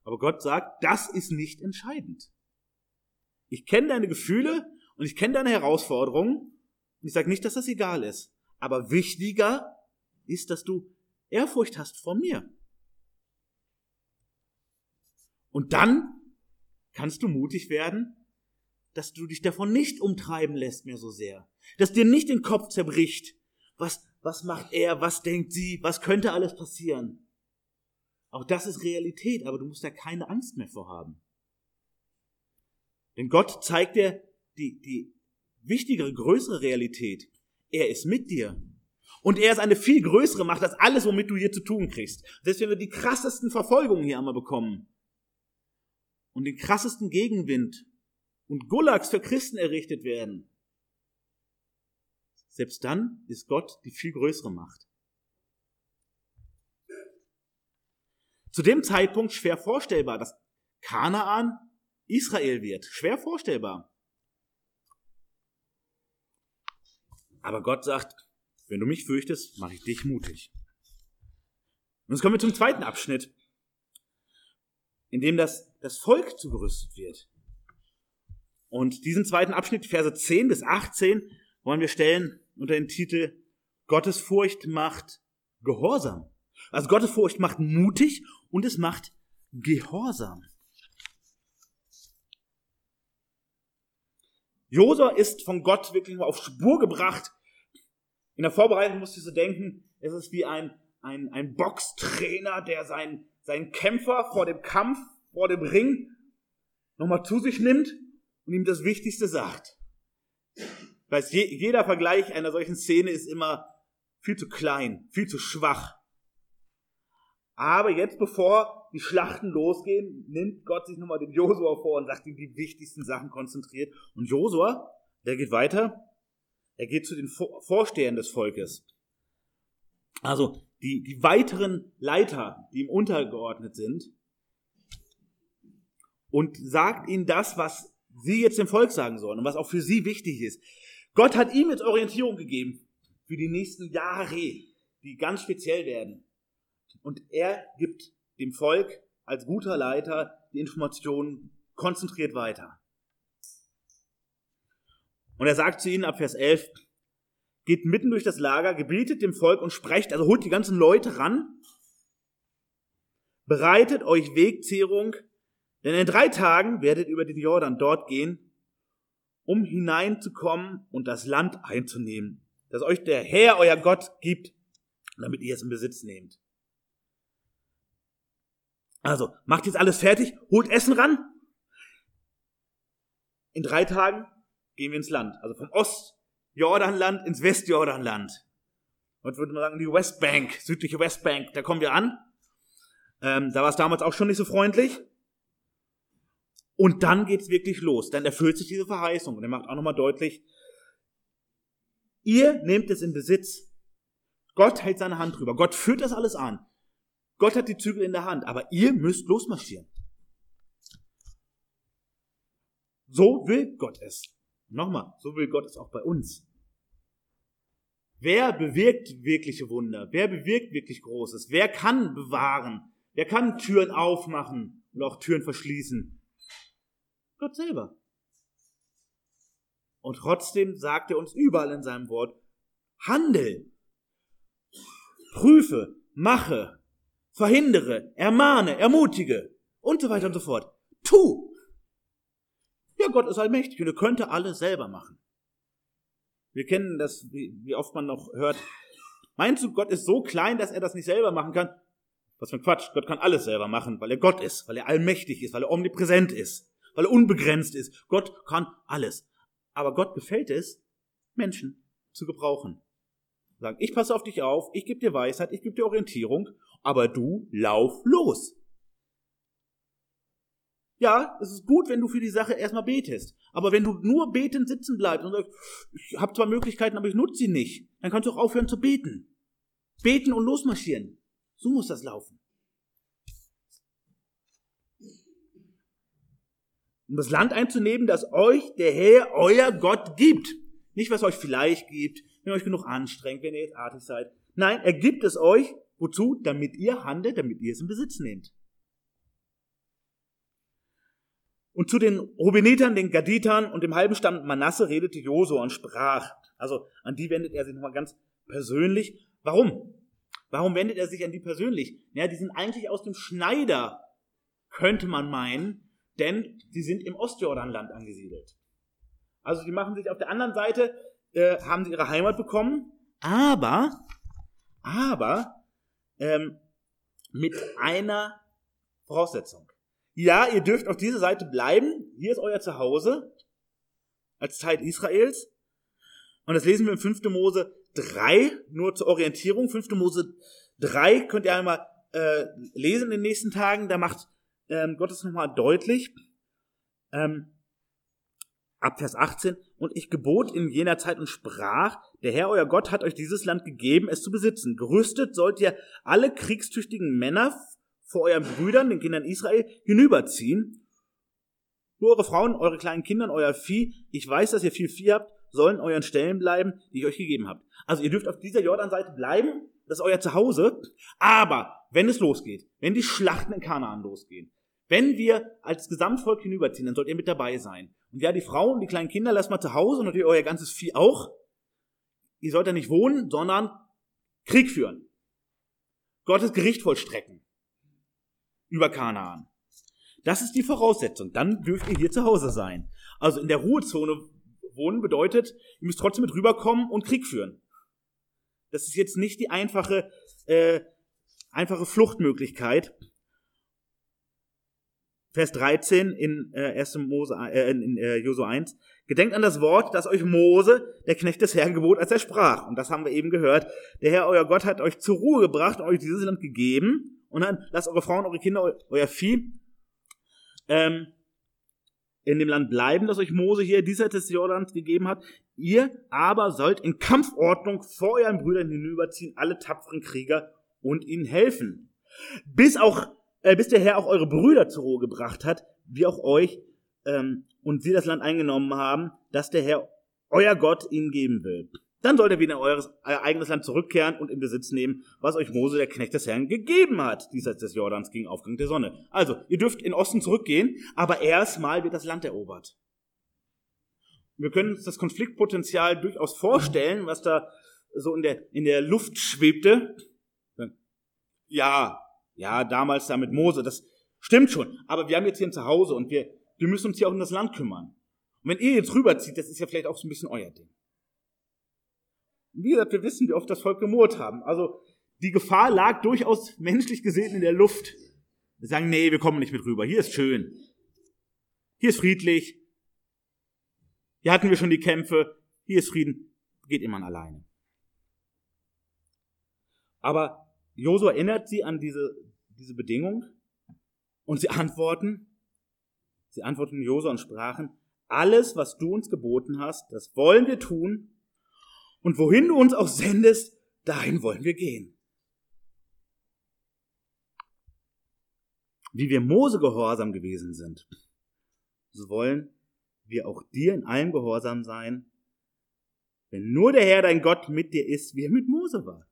Aber Gott sagt, das ist nicht entscheidend. Ich kenne deine Gefühle und ich kenne deine Herausforderungen und ich sage nicht, dass das egal ist. Aber wichtiger ist, dass du Ehrfurcht hast vor mir. Und dann kannst du mutig werden, dass du dich davon nicht umtreiben lässt mehr so sehr. Dass dir nicht den Kopf zerbricht. Was, was macht er? Was denkt sie? Was könnte alles passieren? Auch das ist Realität, aber du musst da keine Angst mehr vorhaben. Denn Gott zeigt dir die, die wichtigere, größere Realität. Er ist mit dir. Und er ist eine viel größere Macht als alles, womit du hier zu tun kriegst. Selbst wenn wir die krassesten Verfolgungen hier einmal bekommen, und den krassesten Gegenwind und Gulags für Christen errichtet werden, selbst dann ist Gott die viel größere Macht. Zu dem Zeitpunkt schwer vorstellbar, dass Kanaan Israel wird. Schwer vorstellbar. Aber Gott sagt, wenn du mich fürchtest, mache ich dich mutig. Und jetzt kommen wir zum zweiten Abschnitt in dem das, das Volk zugerüstet wird. Und diesen zweiten Abschnitt, Verse 10 bis 18, wollen wir stellen unter den Titel Gottes Furcht macht Gehorsam. Also Gottes Furcht macht mutig und es macht Gehorsam. Josua ist von Gott wirklich auf Spur gebracht. In der Vorbereitung musst du so denken, es ist wie ein, ein, ein Boxtrainer, der sein, seinen Kämpfer vor dem Kampf, vor dem Ring nochmal zu sich nimmt und ihm das Wichtigste sagt. Weil jeder Vergleich einer solchen Szene ist immer viel zu klein, viel zu schwach. Aber jetzt, bevor die Schlachten losgehen, nimmt Gott sich nochmal den Josua vor und sagt ihm die wichtigsten Sachen konzentriert. Und Josua, der geht weiter, er geht zu den Vorstehern des Volkes. Also die, die weiteren Leiter, die ihm untergeordnet sind, und sagt ihnen das, was sie jetzt dem Volk sagen sollen und was auch für sie wichtig ist. Gott hat ihm jetzt Orientierung gegeben für die nächsten Jahre, die ganz speziell werden. Und er gibt dem Volk als guter Leiter die Informationen konzentriert weiter. Und er sagt zu ihnen ab Vers 11, geht mitten durch das Lager, gebietet dem Volk und sprecht, also holt die ganzen Leute ran, bereitet euch Wegzehrung, denn in drei Tagen werdet ihr über den Jordan dort gehen, um hineinzukommen und das Land einzunehmen, das euch der Herr, euer Gott, gibt, damit ihr es in Besitz nehmt. Also, macht jetzt alles fertig, holt Essen ran. In drei Tagen gehen wir ins Land. Also vom Ost Jordanland ins Westjordanland. Und würde man sagen, die Westbank, südliche Westbank, da kommen wir an. Ähm, da war es damals auch schon nicht so freundlich. Und dann geht's wirklich los. Dann erfüllt sich diese Verheißung. Und er macht auch nochmal deutlich, ihr nehmt es in Besitz. Gott hält seine Hand drüber. Gott führt das alles an. Gott hat die Zügel in der Hand. Aber ihr müsst losmarschieren. So will Gott es. Nochmal, so will Gott es auch bei uns. Wer bewirkt wirkliche Wunder? Wer bewirkt wirklich Großes? Wer kann bewahren? Wer kann Türen aufmachen und auch Türen verschließen? Gott selber. Und trotzdem sagt er uns überall in seinem Wort, handel, prüfe, mache, verhindere, ermahne, ermutige und so weiter und so fort. Tu! Ja, Gott ist allmächtig und er könnte alles selber machen. Wir kennen das, wie, oft man noch hört. Meinst du, Gott ist so klein, dass er das nicht selber machen kann? Was für ein Quatsch. Gott kann alles selber machen, weil er Gott ist, weil er allmächtig ist, weil er omnipräsent ist, weil er unbegrenzt ist. Gott kann alles. Aber Gott gefällt es, Menschen zu gebrauchen. Sagen, ich passe auf dich auf, ich gebe dir Weisheit, ich gebe dir Orientierung, aber du lauf los. Ja, es ist gut, wenn du für die Sache erstmal betest. Aber wenn du nur betend sitzen bleibst und sagst, ich habe zwar Möglichkeiten, aber ich nutze sie nicht, dann kannst du auch aufhören zu beten. Beten und losmarschieren. So muss das laufen. Um das Land einzunehmen, das euch der Herr, euer Gott, gibt. Nicht, was euch vielleicht gibt, wenn ihr euch genug anstrengt, wenn ihr jetzt artig seid. Nein, er gibt es euch. Wozu? Damit ihr handelt, damit ihr es in Besitz nehmt. Und zu den Rubenetern, den Gaditern und dem halben Stamm Manasse redete Josua und sprach. Also an die wendet er sich nochmal ganz persönlich. Warum? Warum wendet er sich an die persönlich? Ja, die sind eigentlich aus dem Schneider, könnte man meinen, denn sie sind im Ostjordanland angesiedelt. Also die machen sich auf der anderen Seite, äh, haben sie ihre Heimat bekommen, aber, aber ähm, mit einer Voraussetzung. Ja, ihr dürft auf dieser Seite bleiben. Hier ist euer Zuhause als Teil Israels. Und das lesen wir in 5. Mose 3, nur zur Orientierung. 5. Mose 3 könnt ihr einmal äh, lesen in den nächsten Tagen. Da macht ähm, Gott es nochmal deutlich. Ähm, ab Vers 18. Und ich gebot in jener Zeit und sprach, der Herr euer Gott hat euch dieses Land gegeben, es zu besitzen. Gerüstet sollt ihr alle kriegstüchtigen Männer vor euren Brüdern, den Kindern Israel, hinüberziehen. Nur eure Frauen, eure kleinen Kinder, euer Vieh, ich weiß, dass ihr viel Vieh habt, sollen euren Stellen bleiben, die ich euch gegeben habt. Also ihr dürft auf dieser Jordanseite bleiben, das ist euer Zuhause, aber wenn es losgeht, wenn die Schlachten in Kanaan losgehen, wenn wir als Gesamtvolk hinüberziehen, dann sollt ihr mit dabei sein. Und ja, die Frauen, die kleinen Kinder lasst mal zu Hause und euer ganzes Vieh auch. Ihr sollt da nicht wohnen, sondern Krieg führen. Gottes Gericht vollstrecken über Kanaan. Das ist die Voraussetzung. Dann dürft ihr hier zu Hause sein. Also in der Ruhezone wohnen bedeutet, ihr müsst trotzdem mit rüberkommen und Krieg führen. Das ist jetzt nicht die einfache, äh, einfache Fluchtmöglichkeit. Vers 13 in äh, 1. Mose, äh, in äh, Josua 1. Gedenkt an das Wort, das euch Mose, der Knecht des Herrn, gebot, als er sprach. Und das haben wir eben gehört. Der Herr, euer Gott, hat euch zur Ruhe gebracht und euch dieses Land gegeben. Und dann lasst eure Frauen, eure Kinder, euer Vieh ähm, in dem Land bleiben, das euch Mose hier dieser des Jordans gegeben hat. Ihr aber sollt in Kampfordnung vor euren Brüdern hinüberziehen, alle tapferen Krieger, und ihnen helfen. Bis auch, äh, bis der Herr auch eure Brüder zur Ruhe gebracht hat, wie auch euch, ähm, und sie das Land eingenommen haben, das der Herr, euer Gott, ihnen geben will. Dann sollt ihr wieder in euer eigenes Land zurückkehren und in Besitz nehmen, was euch Mose, der Knecht des Herrn, gegeben hat, diesseits des Jordans gegen Aufgang der Sonne. Also, ihr dürft in Osten zurückgehen, aber erstmal wird das Land erobert. Wir können uns das Konfliktpotenzial durchaus vorstellen, was da so in der, in der Luft schwebte. Ja, ja, damals da mit Mose, das stimmt schon. Aber wir haben jetzt hier ein Zuhause und wir, wir müssen uns hier auch um das Land kümmern. Und wenn ihr jetzt rüberzieht, das ist ja vielleicht auch so ein bisschen euer Ding. Wie gesagt, wir wissen, wie oft das Volk gemurrt haben. Also die Gefahr lag durchaus menschlich gesehen in der Luft. Wir sagen, nee, wir kommen nicht mit rüber. Hier ist schön. Hier ist friedlich. Hier hatten wir schon die Kämpfe. Hier ist Frieden. Geht immer alleine. Aber Josua erinnert sie an diese, diese Bedingung und sie antworten, sie antworten Josua und sprachen, alles, was du uns geboten hast, das wollen wir tun und wohin du uns auch sendest, dahin wollen wir gehen. Wie wir Mose gehorsam gewesen sind, so wollen wir auch dir in allem gehorsam sein, wenn nur der Herr dein Gott mit dir ist, wie er mit Mose war.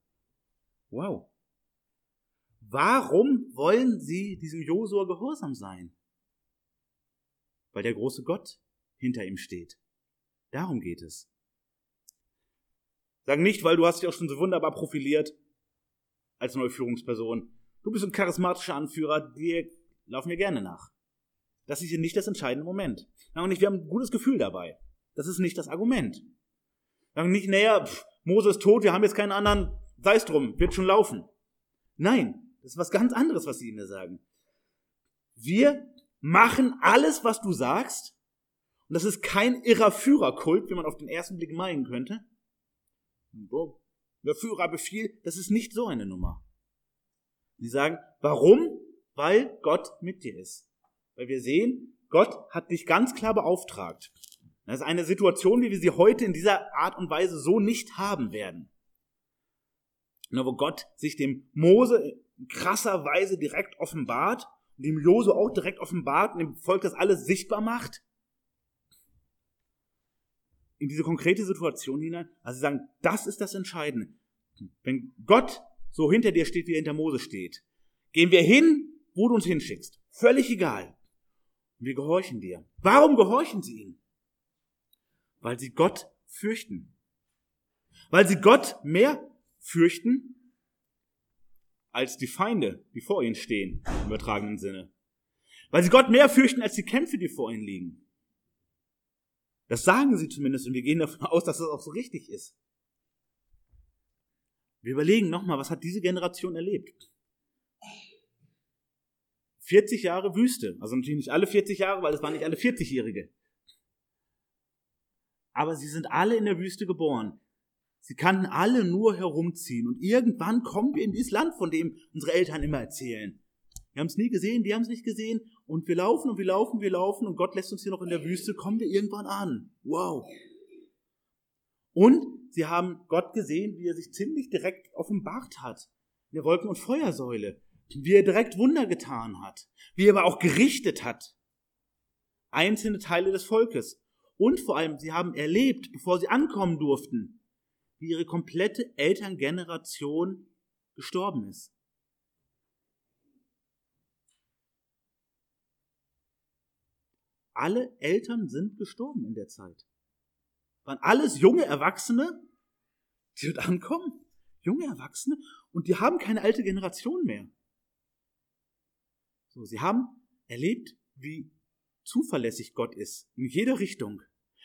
Wow. Warum wollen sie diesem Josua gehorsam sein? Weil der große Gott hinter ihm steht. Darum geht es. Sag nicht, weil du hast dich auch schon so wunderbar profiliert als neue Führungsperson. Du bist ein charismatischer Anführer, dir laufen wir gerne nach. Das ist hier nicht das entscheidende Moment. Und nicht, wir haben ein gutes Gefühl dabei. Das ist nicht das Argument. Sagen nicht, naja, pff, Mose ist tot, wir haben jetzt keinen anderen, sei es drum, wird schon laufen. Nein, das ist was ganz anderes, was sie mir sagen. Wir machen alles, was du sagst, und das ist kein irrer Führerkult, wie man auf den ersten Blick meinen könnte. Der Führer befiehlt, das ist nicht so eine Nummer. Sie sagen, warum? Weil Gott mit dir ist. Weil wir sehen, Gott hat dich ganz klar beauftragt. Das ist eine Situation, wie wir sie heute in dieser Art und Weise so nicht haben werden. Nur wo Gott sich dem Mose in krasser Weise direkt offenbart dem Josu auch direkt offenbart und dem Volk das alles sichtbar macht. In diese konkrete Situation hinein. Also sagen, das ist das Entscheidende. Wenn Gott so hinter dir steht, wie er hinter Mose steht, gehen wir hin, wo du uns hinschickst. Völlig egal. Wir gehorchen dir. Warum gehorchen sie ihm? Weil sie Gott fürchten. Weil sie Gott mehr fürchten als die Feinde, die vor ihnen stehen, im übertragenen Sinne. Weil sie Gott mehr fürchten als die Kämpfe, die vor ihnen liegen. Das sagen sie zumindest und wir gehen davon aus, dass das auch so richtig ist. Wir überlegen nochmal, was hat diese Generation erlebt? 40 Jahre Wüste. Also natürlich nicht alle 40 Jahre, weil es waren nicht alle 40-Jährige. Aber sie sind alle in der Wüste geboren. Sie kannten alle nur herumziehen. Und irgendwann kommen wir in dieses Land, von dem unsere Eltern immer erzählen. Wir haben es nie gesehen, die haben es nicht gesehen. Und wir laufen und wir laufen, wir laufen und Gott lässt uns hier noch in der Wüste, kommen wir irgendwann an. Wow. Und sie haben Gott gesehen, wie er sich ziemlich direkt offenbart hat. In der Wolken- und Feuersäule. Wie er direkt Wunder getan hat. Wie er aber auch gerichtet hat. Einzelne Teile des Volkes. Und vor allem, sie haben erlebt, bevor sie ankommen durften, wie ihre komplette Elterngeneration gestorben ist. Alle Eltern sind gestorben in der Zeit. Waren alles junge Erwachsene, die dort ankommen. Junge Erwachsene. Und die haben keine alte Generation mehr. So, sie haben erlebt, wie zuverlässig Gott ist. In jeder Richtung.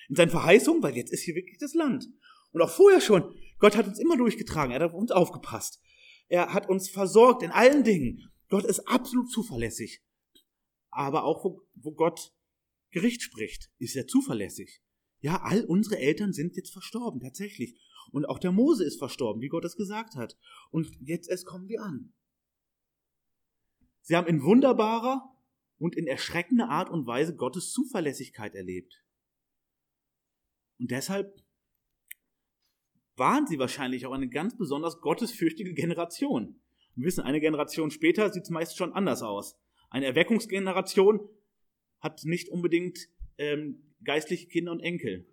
In seinen Verheißungen, weil jetzt ist hier wirklich das Land. Und auch vorher schon. Gott hat uns immer durchgetragen. Er hat auf uns aufgepasst. Er hat uns versorgt in allen Dingen. Gott ist absolut zuverlässig. Aber auch wo, wo Gott Gericht spricht, ist er zuverlässig. Ja, all unsere Eltern sind jetzt verstorben, tatsächlich. Und auch der Mose ist verstorben, wie Gott es gesagt hat. Und jetzt erst kommen wir an. Sie haben in wunderbarer und in erschreckender Art und Weise Gottes Zuverlässigkeit erlebt. Und deshalb waren sie wahrscheinlich auch eine ganz besonders gottesfürchtige Generation. Wir wissen, eine Generation später sieht es meist schon anders aus. Eine Erweckungsgeneration hat nicht unbedingt ähm, geistliche Kinder und Enkel.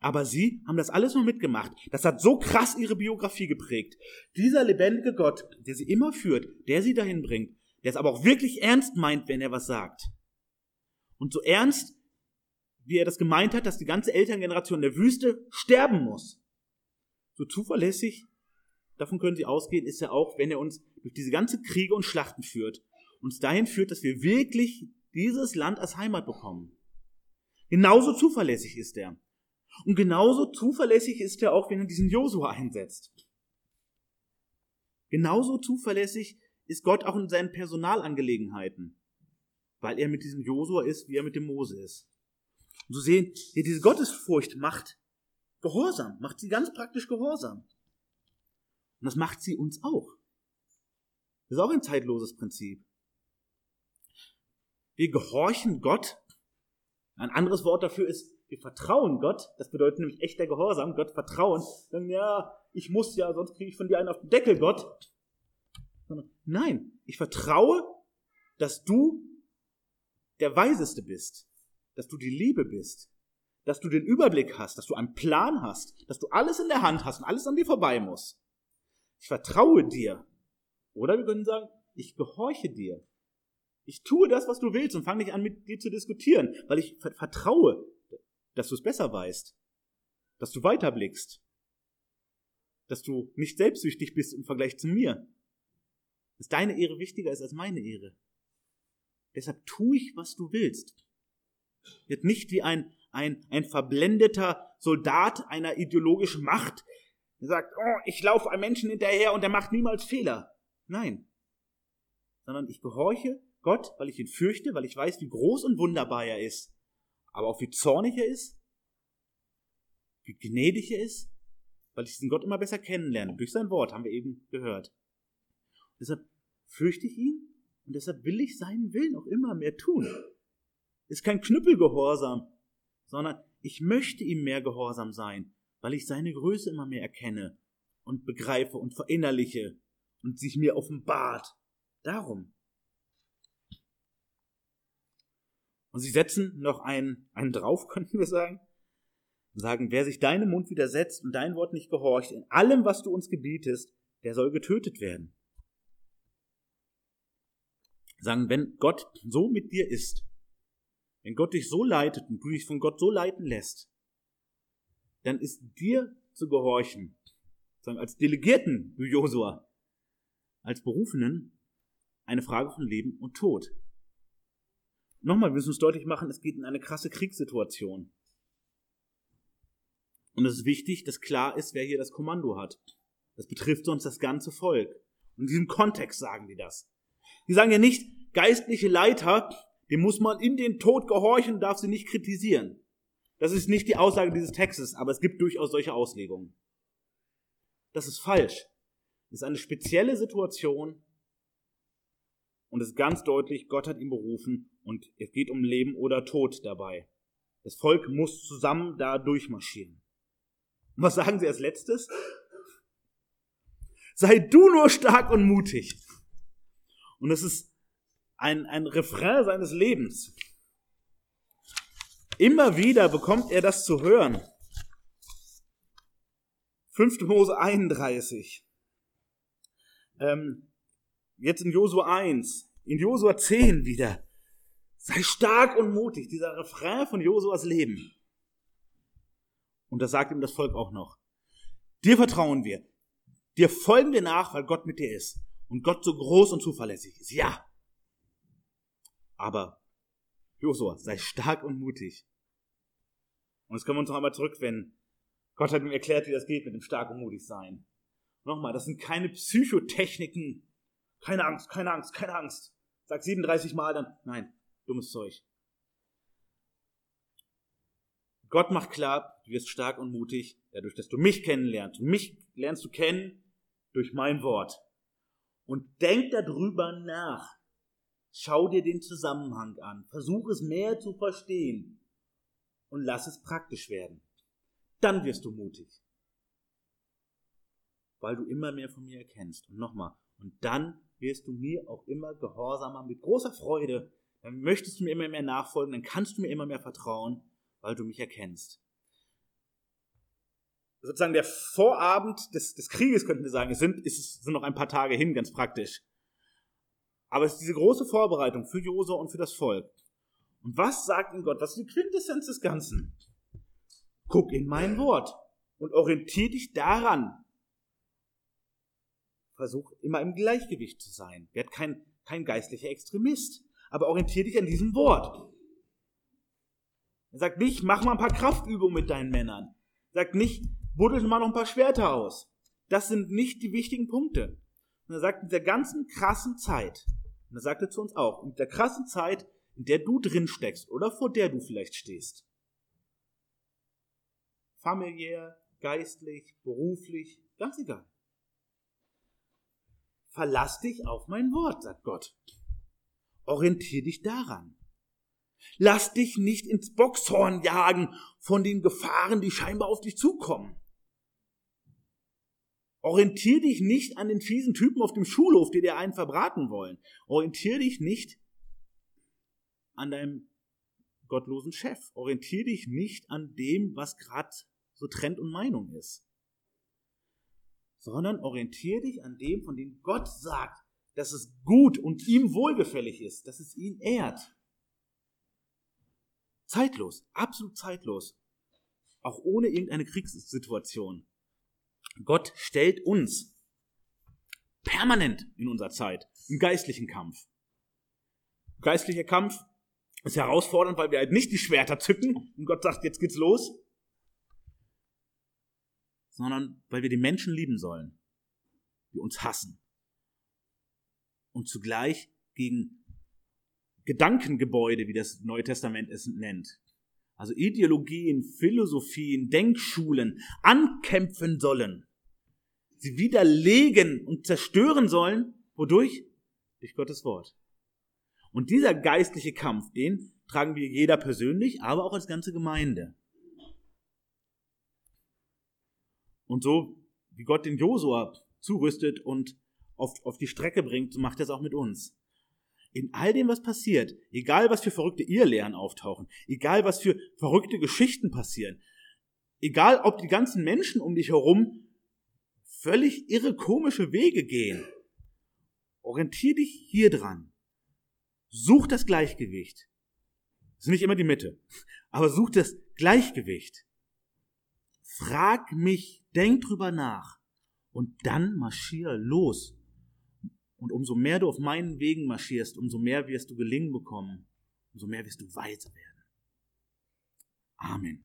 Aber sie haben das alles nur mitgemacht. Das hat so krass ihre Biografie geprägt. Dieser lebendige Gott, der sie immer führt, der sie dahin bringt, der es aber auch wirklich ernst meint, wenn er was sagt. Und so ernst, wie er das gemeint hat, dass die ganze Elterngeneration der Wüste sterben muss. So zuverlässig, davon können Sie ausgehen, ist er auch, wenn er uns durch diese ganze Kriege und Schlachten führt, uns dahin führt, dass wir wirklich dieses Land als Heimat bekommen. Genauso zuverlässig ist er. Und genauso zuverlässig ist er auch, wenn er diesen Josua einsetzt. Genauso zuverlässig ist Gott auch in seinen Personalangelegenheiten, weil er mit diesem Josua ist, wie er mit dem Mose ist. Und so sehen wir, diese Gottesfurcht macht Gehorsam, macht sie ganz praktisch Gehorsam. Und das macht sie uns auch. Das ist auch ein zeitloses Prinzip. Wir gehorchen Gott. Ein anderes Wort dafür ist wir vertrauen Gott, das bedeutet nämlich echter Gehorsam, Gott vertrauen, dann ja, ich muss ja, sonst kriege ich von dir einen auf den Deckel, Gott. Nein, ich vertraue, dass du der Weiseste bist, dass du die Liebe bist, dass du den Überblick hast, dass du einen Plan hast, dass du alles in der Hand hast und alles an dir vorbei muss. Ich vertraue dir. Oder wir können sagen, ich gehorche dir. Ich tue das, was du willst und fange nicht an, mit dir zu diskutieren, weil ich vertraue, dass du es besser weißt, dass du weiterblickst, dass du nicht selbstsüchtig bist im Vergleich zu mir. dass deine Ehre wichtiger ist als meine Ehre. Deshalb tue ich, was du willst. Wird nicht wie ein, ein, ein verblendeter Soldat einer ideologischen Macht, der sagt, oh, ich laufe einem Menschen hinterher und der macht niemals Fehler. Nein. Sondern ich gehorche Gott, weil ich ihn fürchte, weil ich weiß, wie groß und wunderbar er ist, aber auch wie zornig er ist, wie gnädig er ist, weil ich diesen Gott immer besser kennenlerne. Durch sein Wort haben wir eben gehört. Deshalb fürchte ich ihn und deshalb will ich seinen Willen auch immer mehr tun. Ist kein Knüppelgehorsam, sondern ich möchte ihm mehr gehorsam sein, weil ich seine Größe immer mehr erkenne und begreife und verinnerliche und sich mir offenbart. Darum. Und sie setzen noch einen, einen drauf, könnten wir sagen. Sagen, wer sich deinem Mund widersetzt und dein Wort nicht gehorcht, in allem, was du uns gebietest, der soll getötet werden. Sagen, wenn Gott so mit dir ist, wenn Gott dich so leitet und du dich von Gott so leiten lässt, dann ist dir zu gehorchen, sagen, als Delegierten, du Josua, als Berufenen, eine Frage von Leben und Tod. Nochmal, wir müssen uns deutlich machen, es geht in eine krasse Kriegssituation. Und es ist wichtig, dass klar ist, wer hier das Kommando hat. Das betrifft sonst das ganze Volk. Und in diesem Kontext sagen die das. Die sagen ja nicht, geistliche Leiter, dem muss man in den Tod gehorchen, darf sie nicht kritisieren. Das ist nicht die Aussage dieses Textes, aber es gibt durchaus solche Auslegungen. Das ist falsch. Das ist eine spezielle Situation und es ist ganz deutlich, Gott hat ihn berufen und es geht um Leben oder Tod dabei. Das Volk muss zusammen da durchmarschieren. Und was sagen sie als letztes? Sei du nur stark und mutig. Und es ist ein, ein Refrain seines Lebens. Immer wieder bekommt er das zu hören. 5. Mose 31. Ähm, jetzt in Josua 1, in Josua 10 wieder. Sei stark und mutig, dieser Refrain von Josuas Leben. Und das sagt ihm das Volk auch noch. Dir vertrauen wir. Dir folgen wir nach, weil Gott mit dir ist. Und Gott so groß und zuverlässig ist. Ja. Aber, Josua, sei stark und mutig. Und jetzt können wir uns noch einmal zurückwenden. Gott hat ihm erklärt, wie das geht mit dem stark und mutig sein. Nochmal, das sind keine Psychotechniken. Keine Angst, keine Angst, keine Angst. Sag 37 Mal dann, nein, dummes Zeug. Gott macht klar, du wirst stark und mutig, dadurch, dass du mich kennenlernst. Mich lernst du kennen durch mein Wort. Und denk darüber nach. Schau dir den Zusammenhang an. Versuch es mehr zu verstehen. Und lass es praktisch werden. Dann wirst du mutig. Weil du immer mehr von mir erkennst. Und nochmal. Und dann wirst du mir auch immer gehorsamer mit großer Freude. Dann möchtest du mir immer mehr nachfolgen. Dann kannst du mir immer mehr vertrauen weil du mich erkennst. Sozusagen der Vorabend des, des Krieges, könnten wir sagen, es sind, es sind noch ein paar Tage hin, ganz praktisch. Aber es ist diese große Vorbereitung für Josua und für das Volk. Und was sagt ihm Gott? Was ist die Quintessenz des Ganzen? Guck in mein Wort und orientier dich daran. Versuch immer im Gleichgewicht zu sein. Werd kein, kein geistlicher Extremist. Aber orientier dich an diesem Wort. Er sagt nicht, mach mal ein paar Kraftübungen mit deinen Männern. Er sagt nicht, buddel mal noch ein paar Schwerter aus. Das sind nicht die wichtigen Punkte. Und er sagt, in der ganzen krassen Zeit, und er sagte zu uns auch, in der krassen Zeit, in der du drin steckst oder vor der du vielleicht stehst, familiär, geistlich, beruflich, ganz egal. Verlass dich auf mein Wort, sagt Gott. Orientier dich daran. Lass dich nicht ins Boxhorn jagen von den Gefahren, die scheinbar auf dich zukommen. Orientier dich nicht an den fiesen Typen auf dem Schulhof, die dir einen verbraten wollen. Orientier dich nicht an deinem gottlosen Chef. Orientier dich nicht an dem, was gerade so Trend und Meinung ist. Sondern orientier dich an dem, von dem Gott sagt, dass es gut und ihm wohlgefällig ist, dass es ihn ehrt. Zeitlos, absolut zeitlos. Auch ohne irgendeine Kriegssituation. Gott stellt uns permanent in unserer Zeit im geistlichen Kampf. Geistlicher Kampf ist herausfordernd, weil wir halt nicht die Schwerter zücken und Gott sagt, jetzt geht's los, sondern weil wir die Menschen lieben sollen, die uns hassen und zugleich gegen Gedankengebäude, wie das Neue Testament es nennt, also Ideologien, Philosophien, Denkschulen ankämpfen sollen, sie widerlegen und zerstören sollen, wodurch? Durch Gottes Wort. Und dieser geistliche Kampf, den tragen wir jeder persönlich, aber auch als ganze Gemeinde. Und so, wie Gott den Josua zurüstet und auf, auf die Strecke bringt, so macht er es auch mit uns. In all dem, was passiert, egal was für verrückte Irrlehren auftauchen, egal was für verrückte Geschichten passieren, egal ob die ganzen Menschen um dich herum völlig irre komische Wege gehen, orientier dich hier dran. Such das Gleichgewicht. Das ist nicht immer die Mitte, aber such das Gleichgewicht. Frag mich, denk drüber nach und dann marschier los. Und umso mehr du auf meinen Wegen marschierst, umso mehr wirst du gelingen bekommen, umso mehr wirst du weise werden. Amen.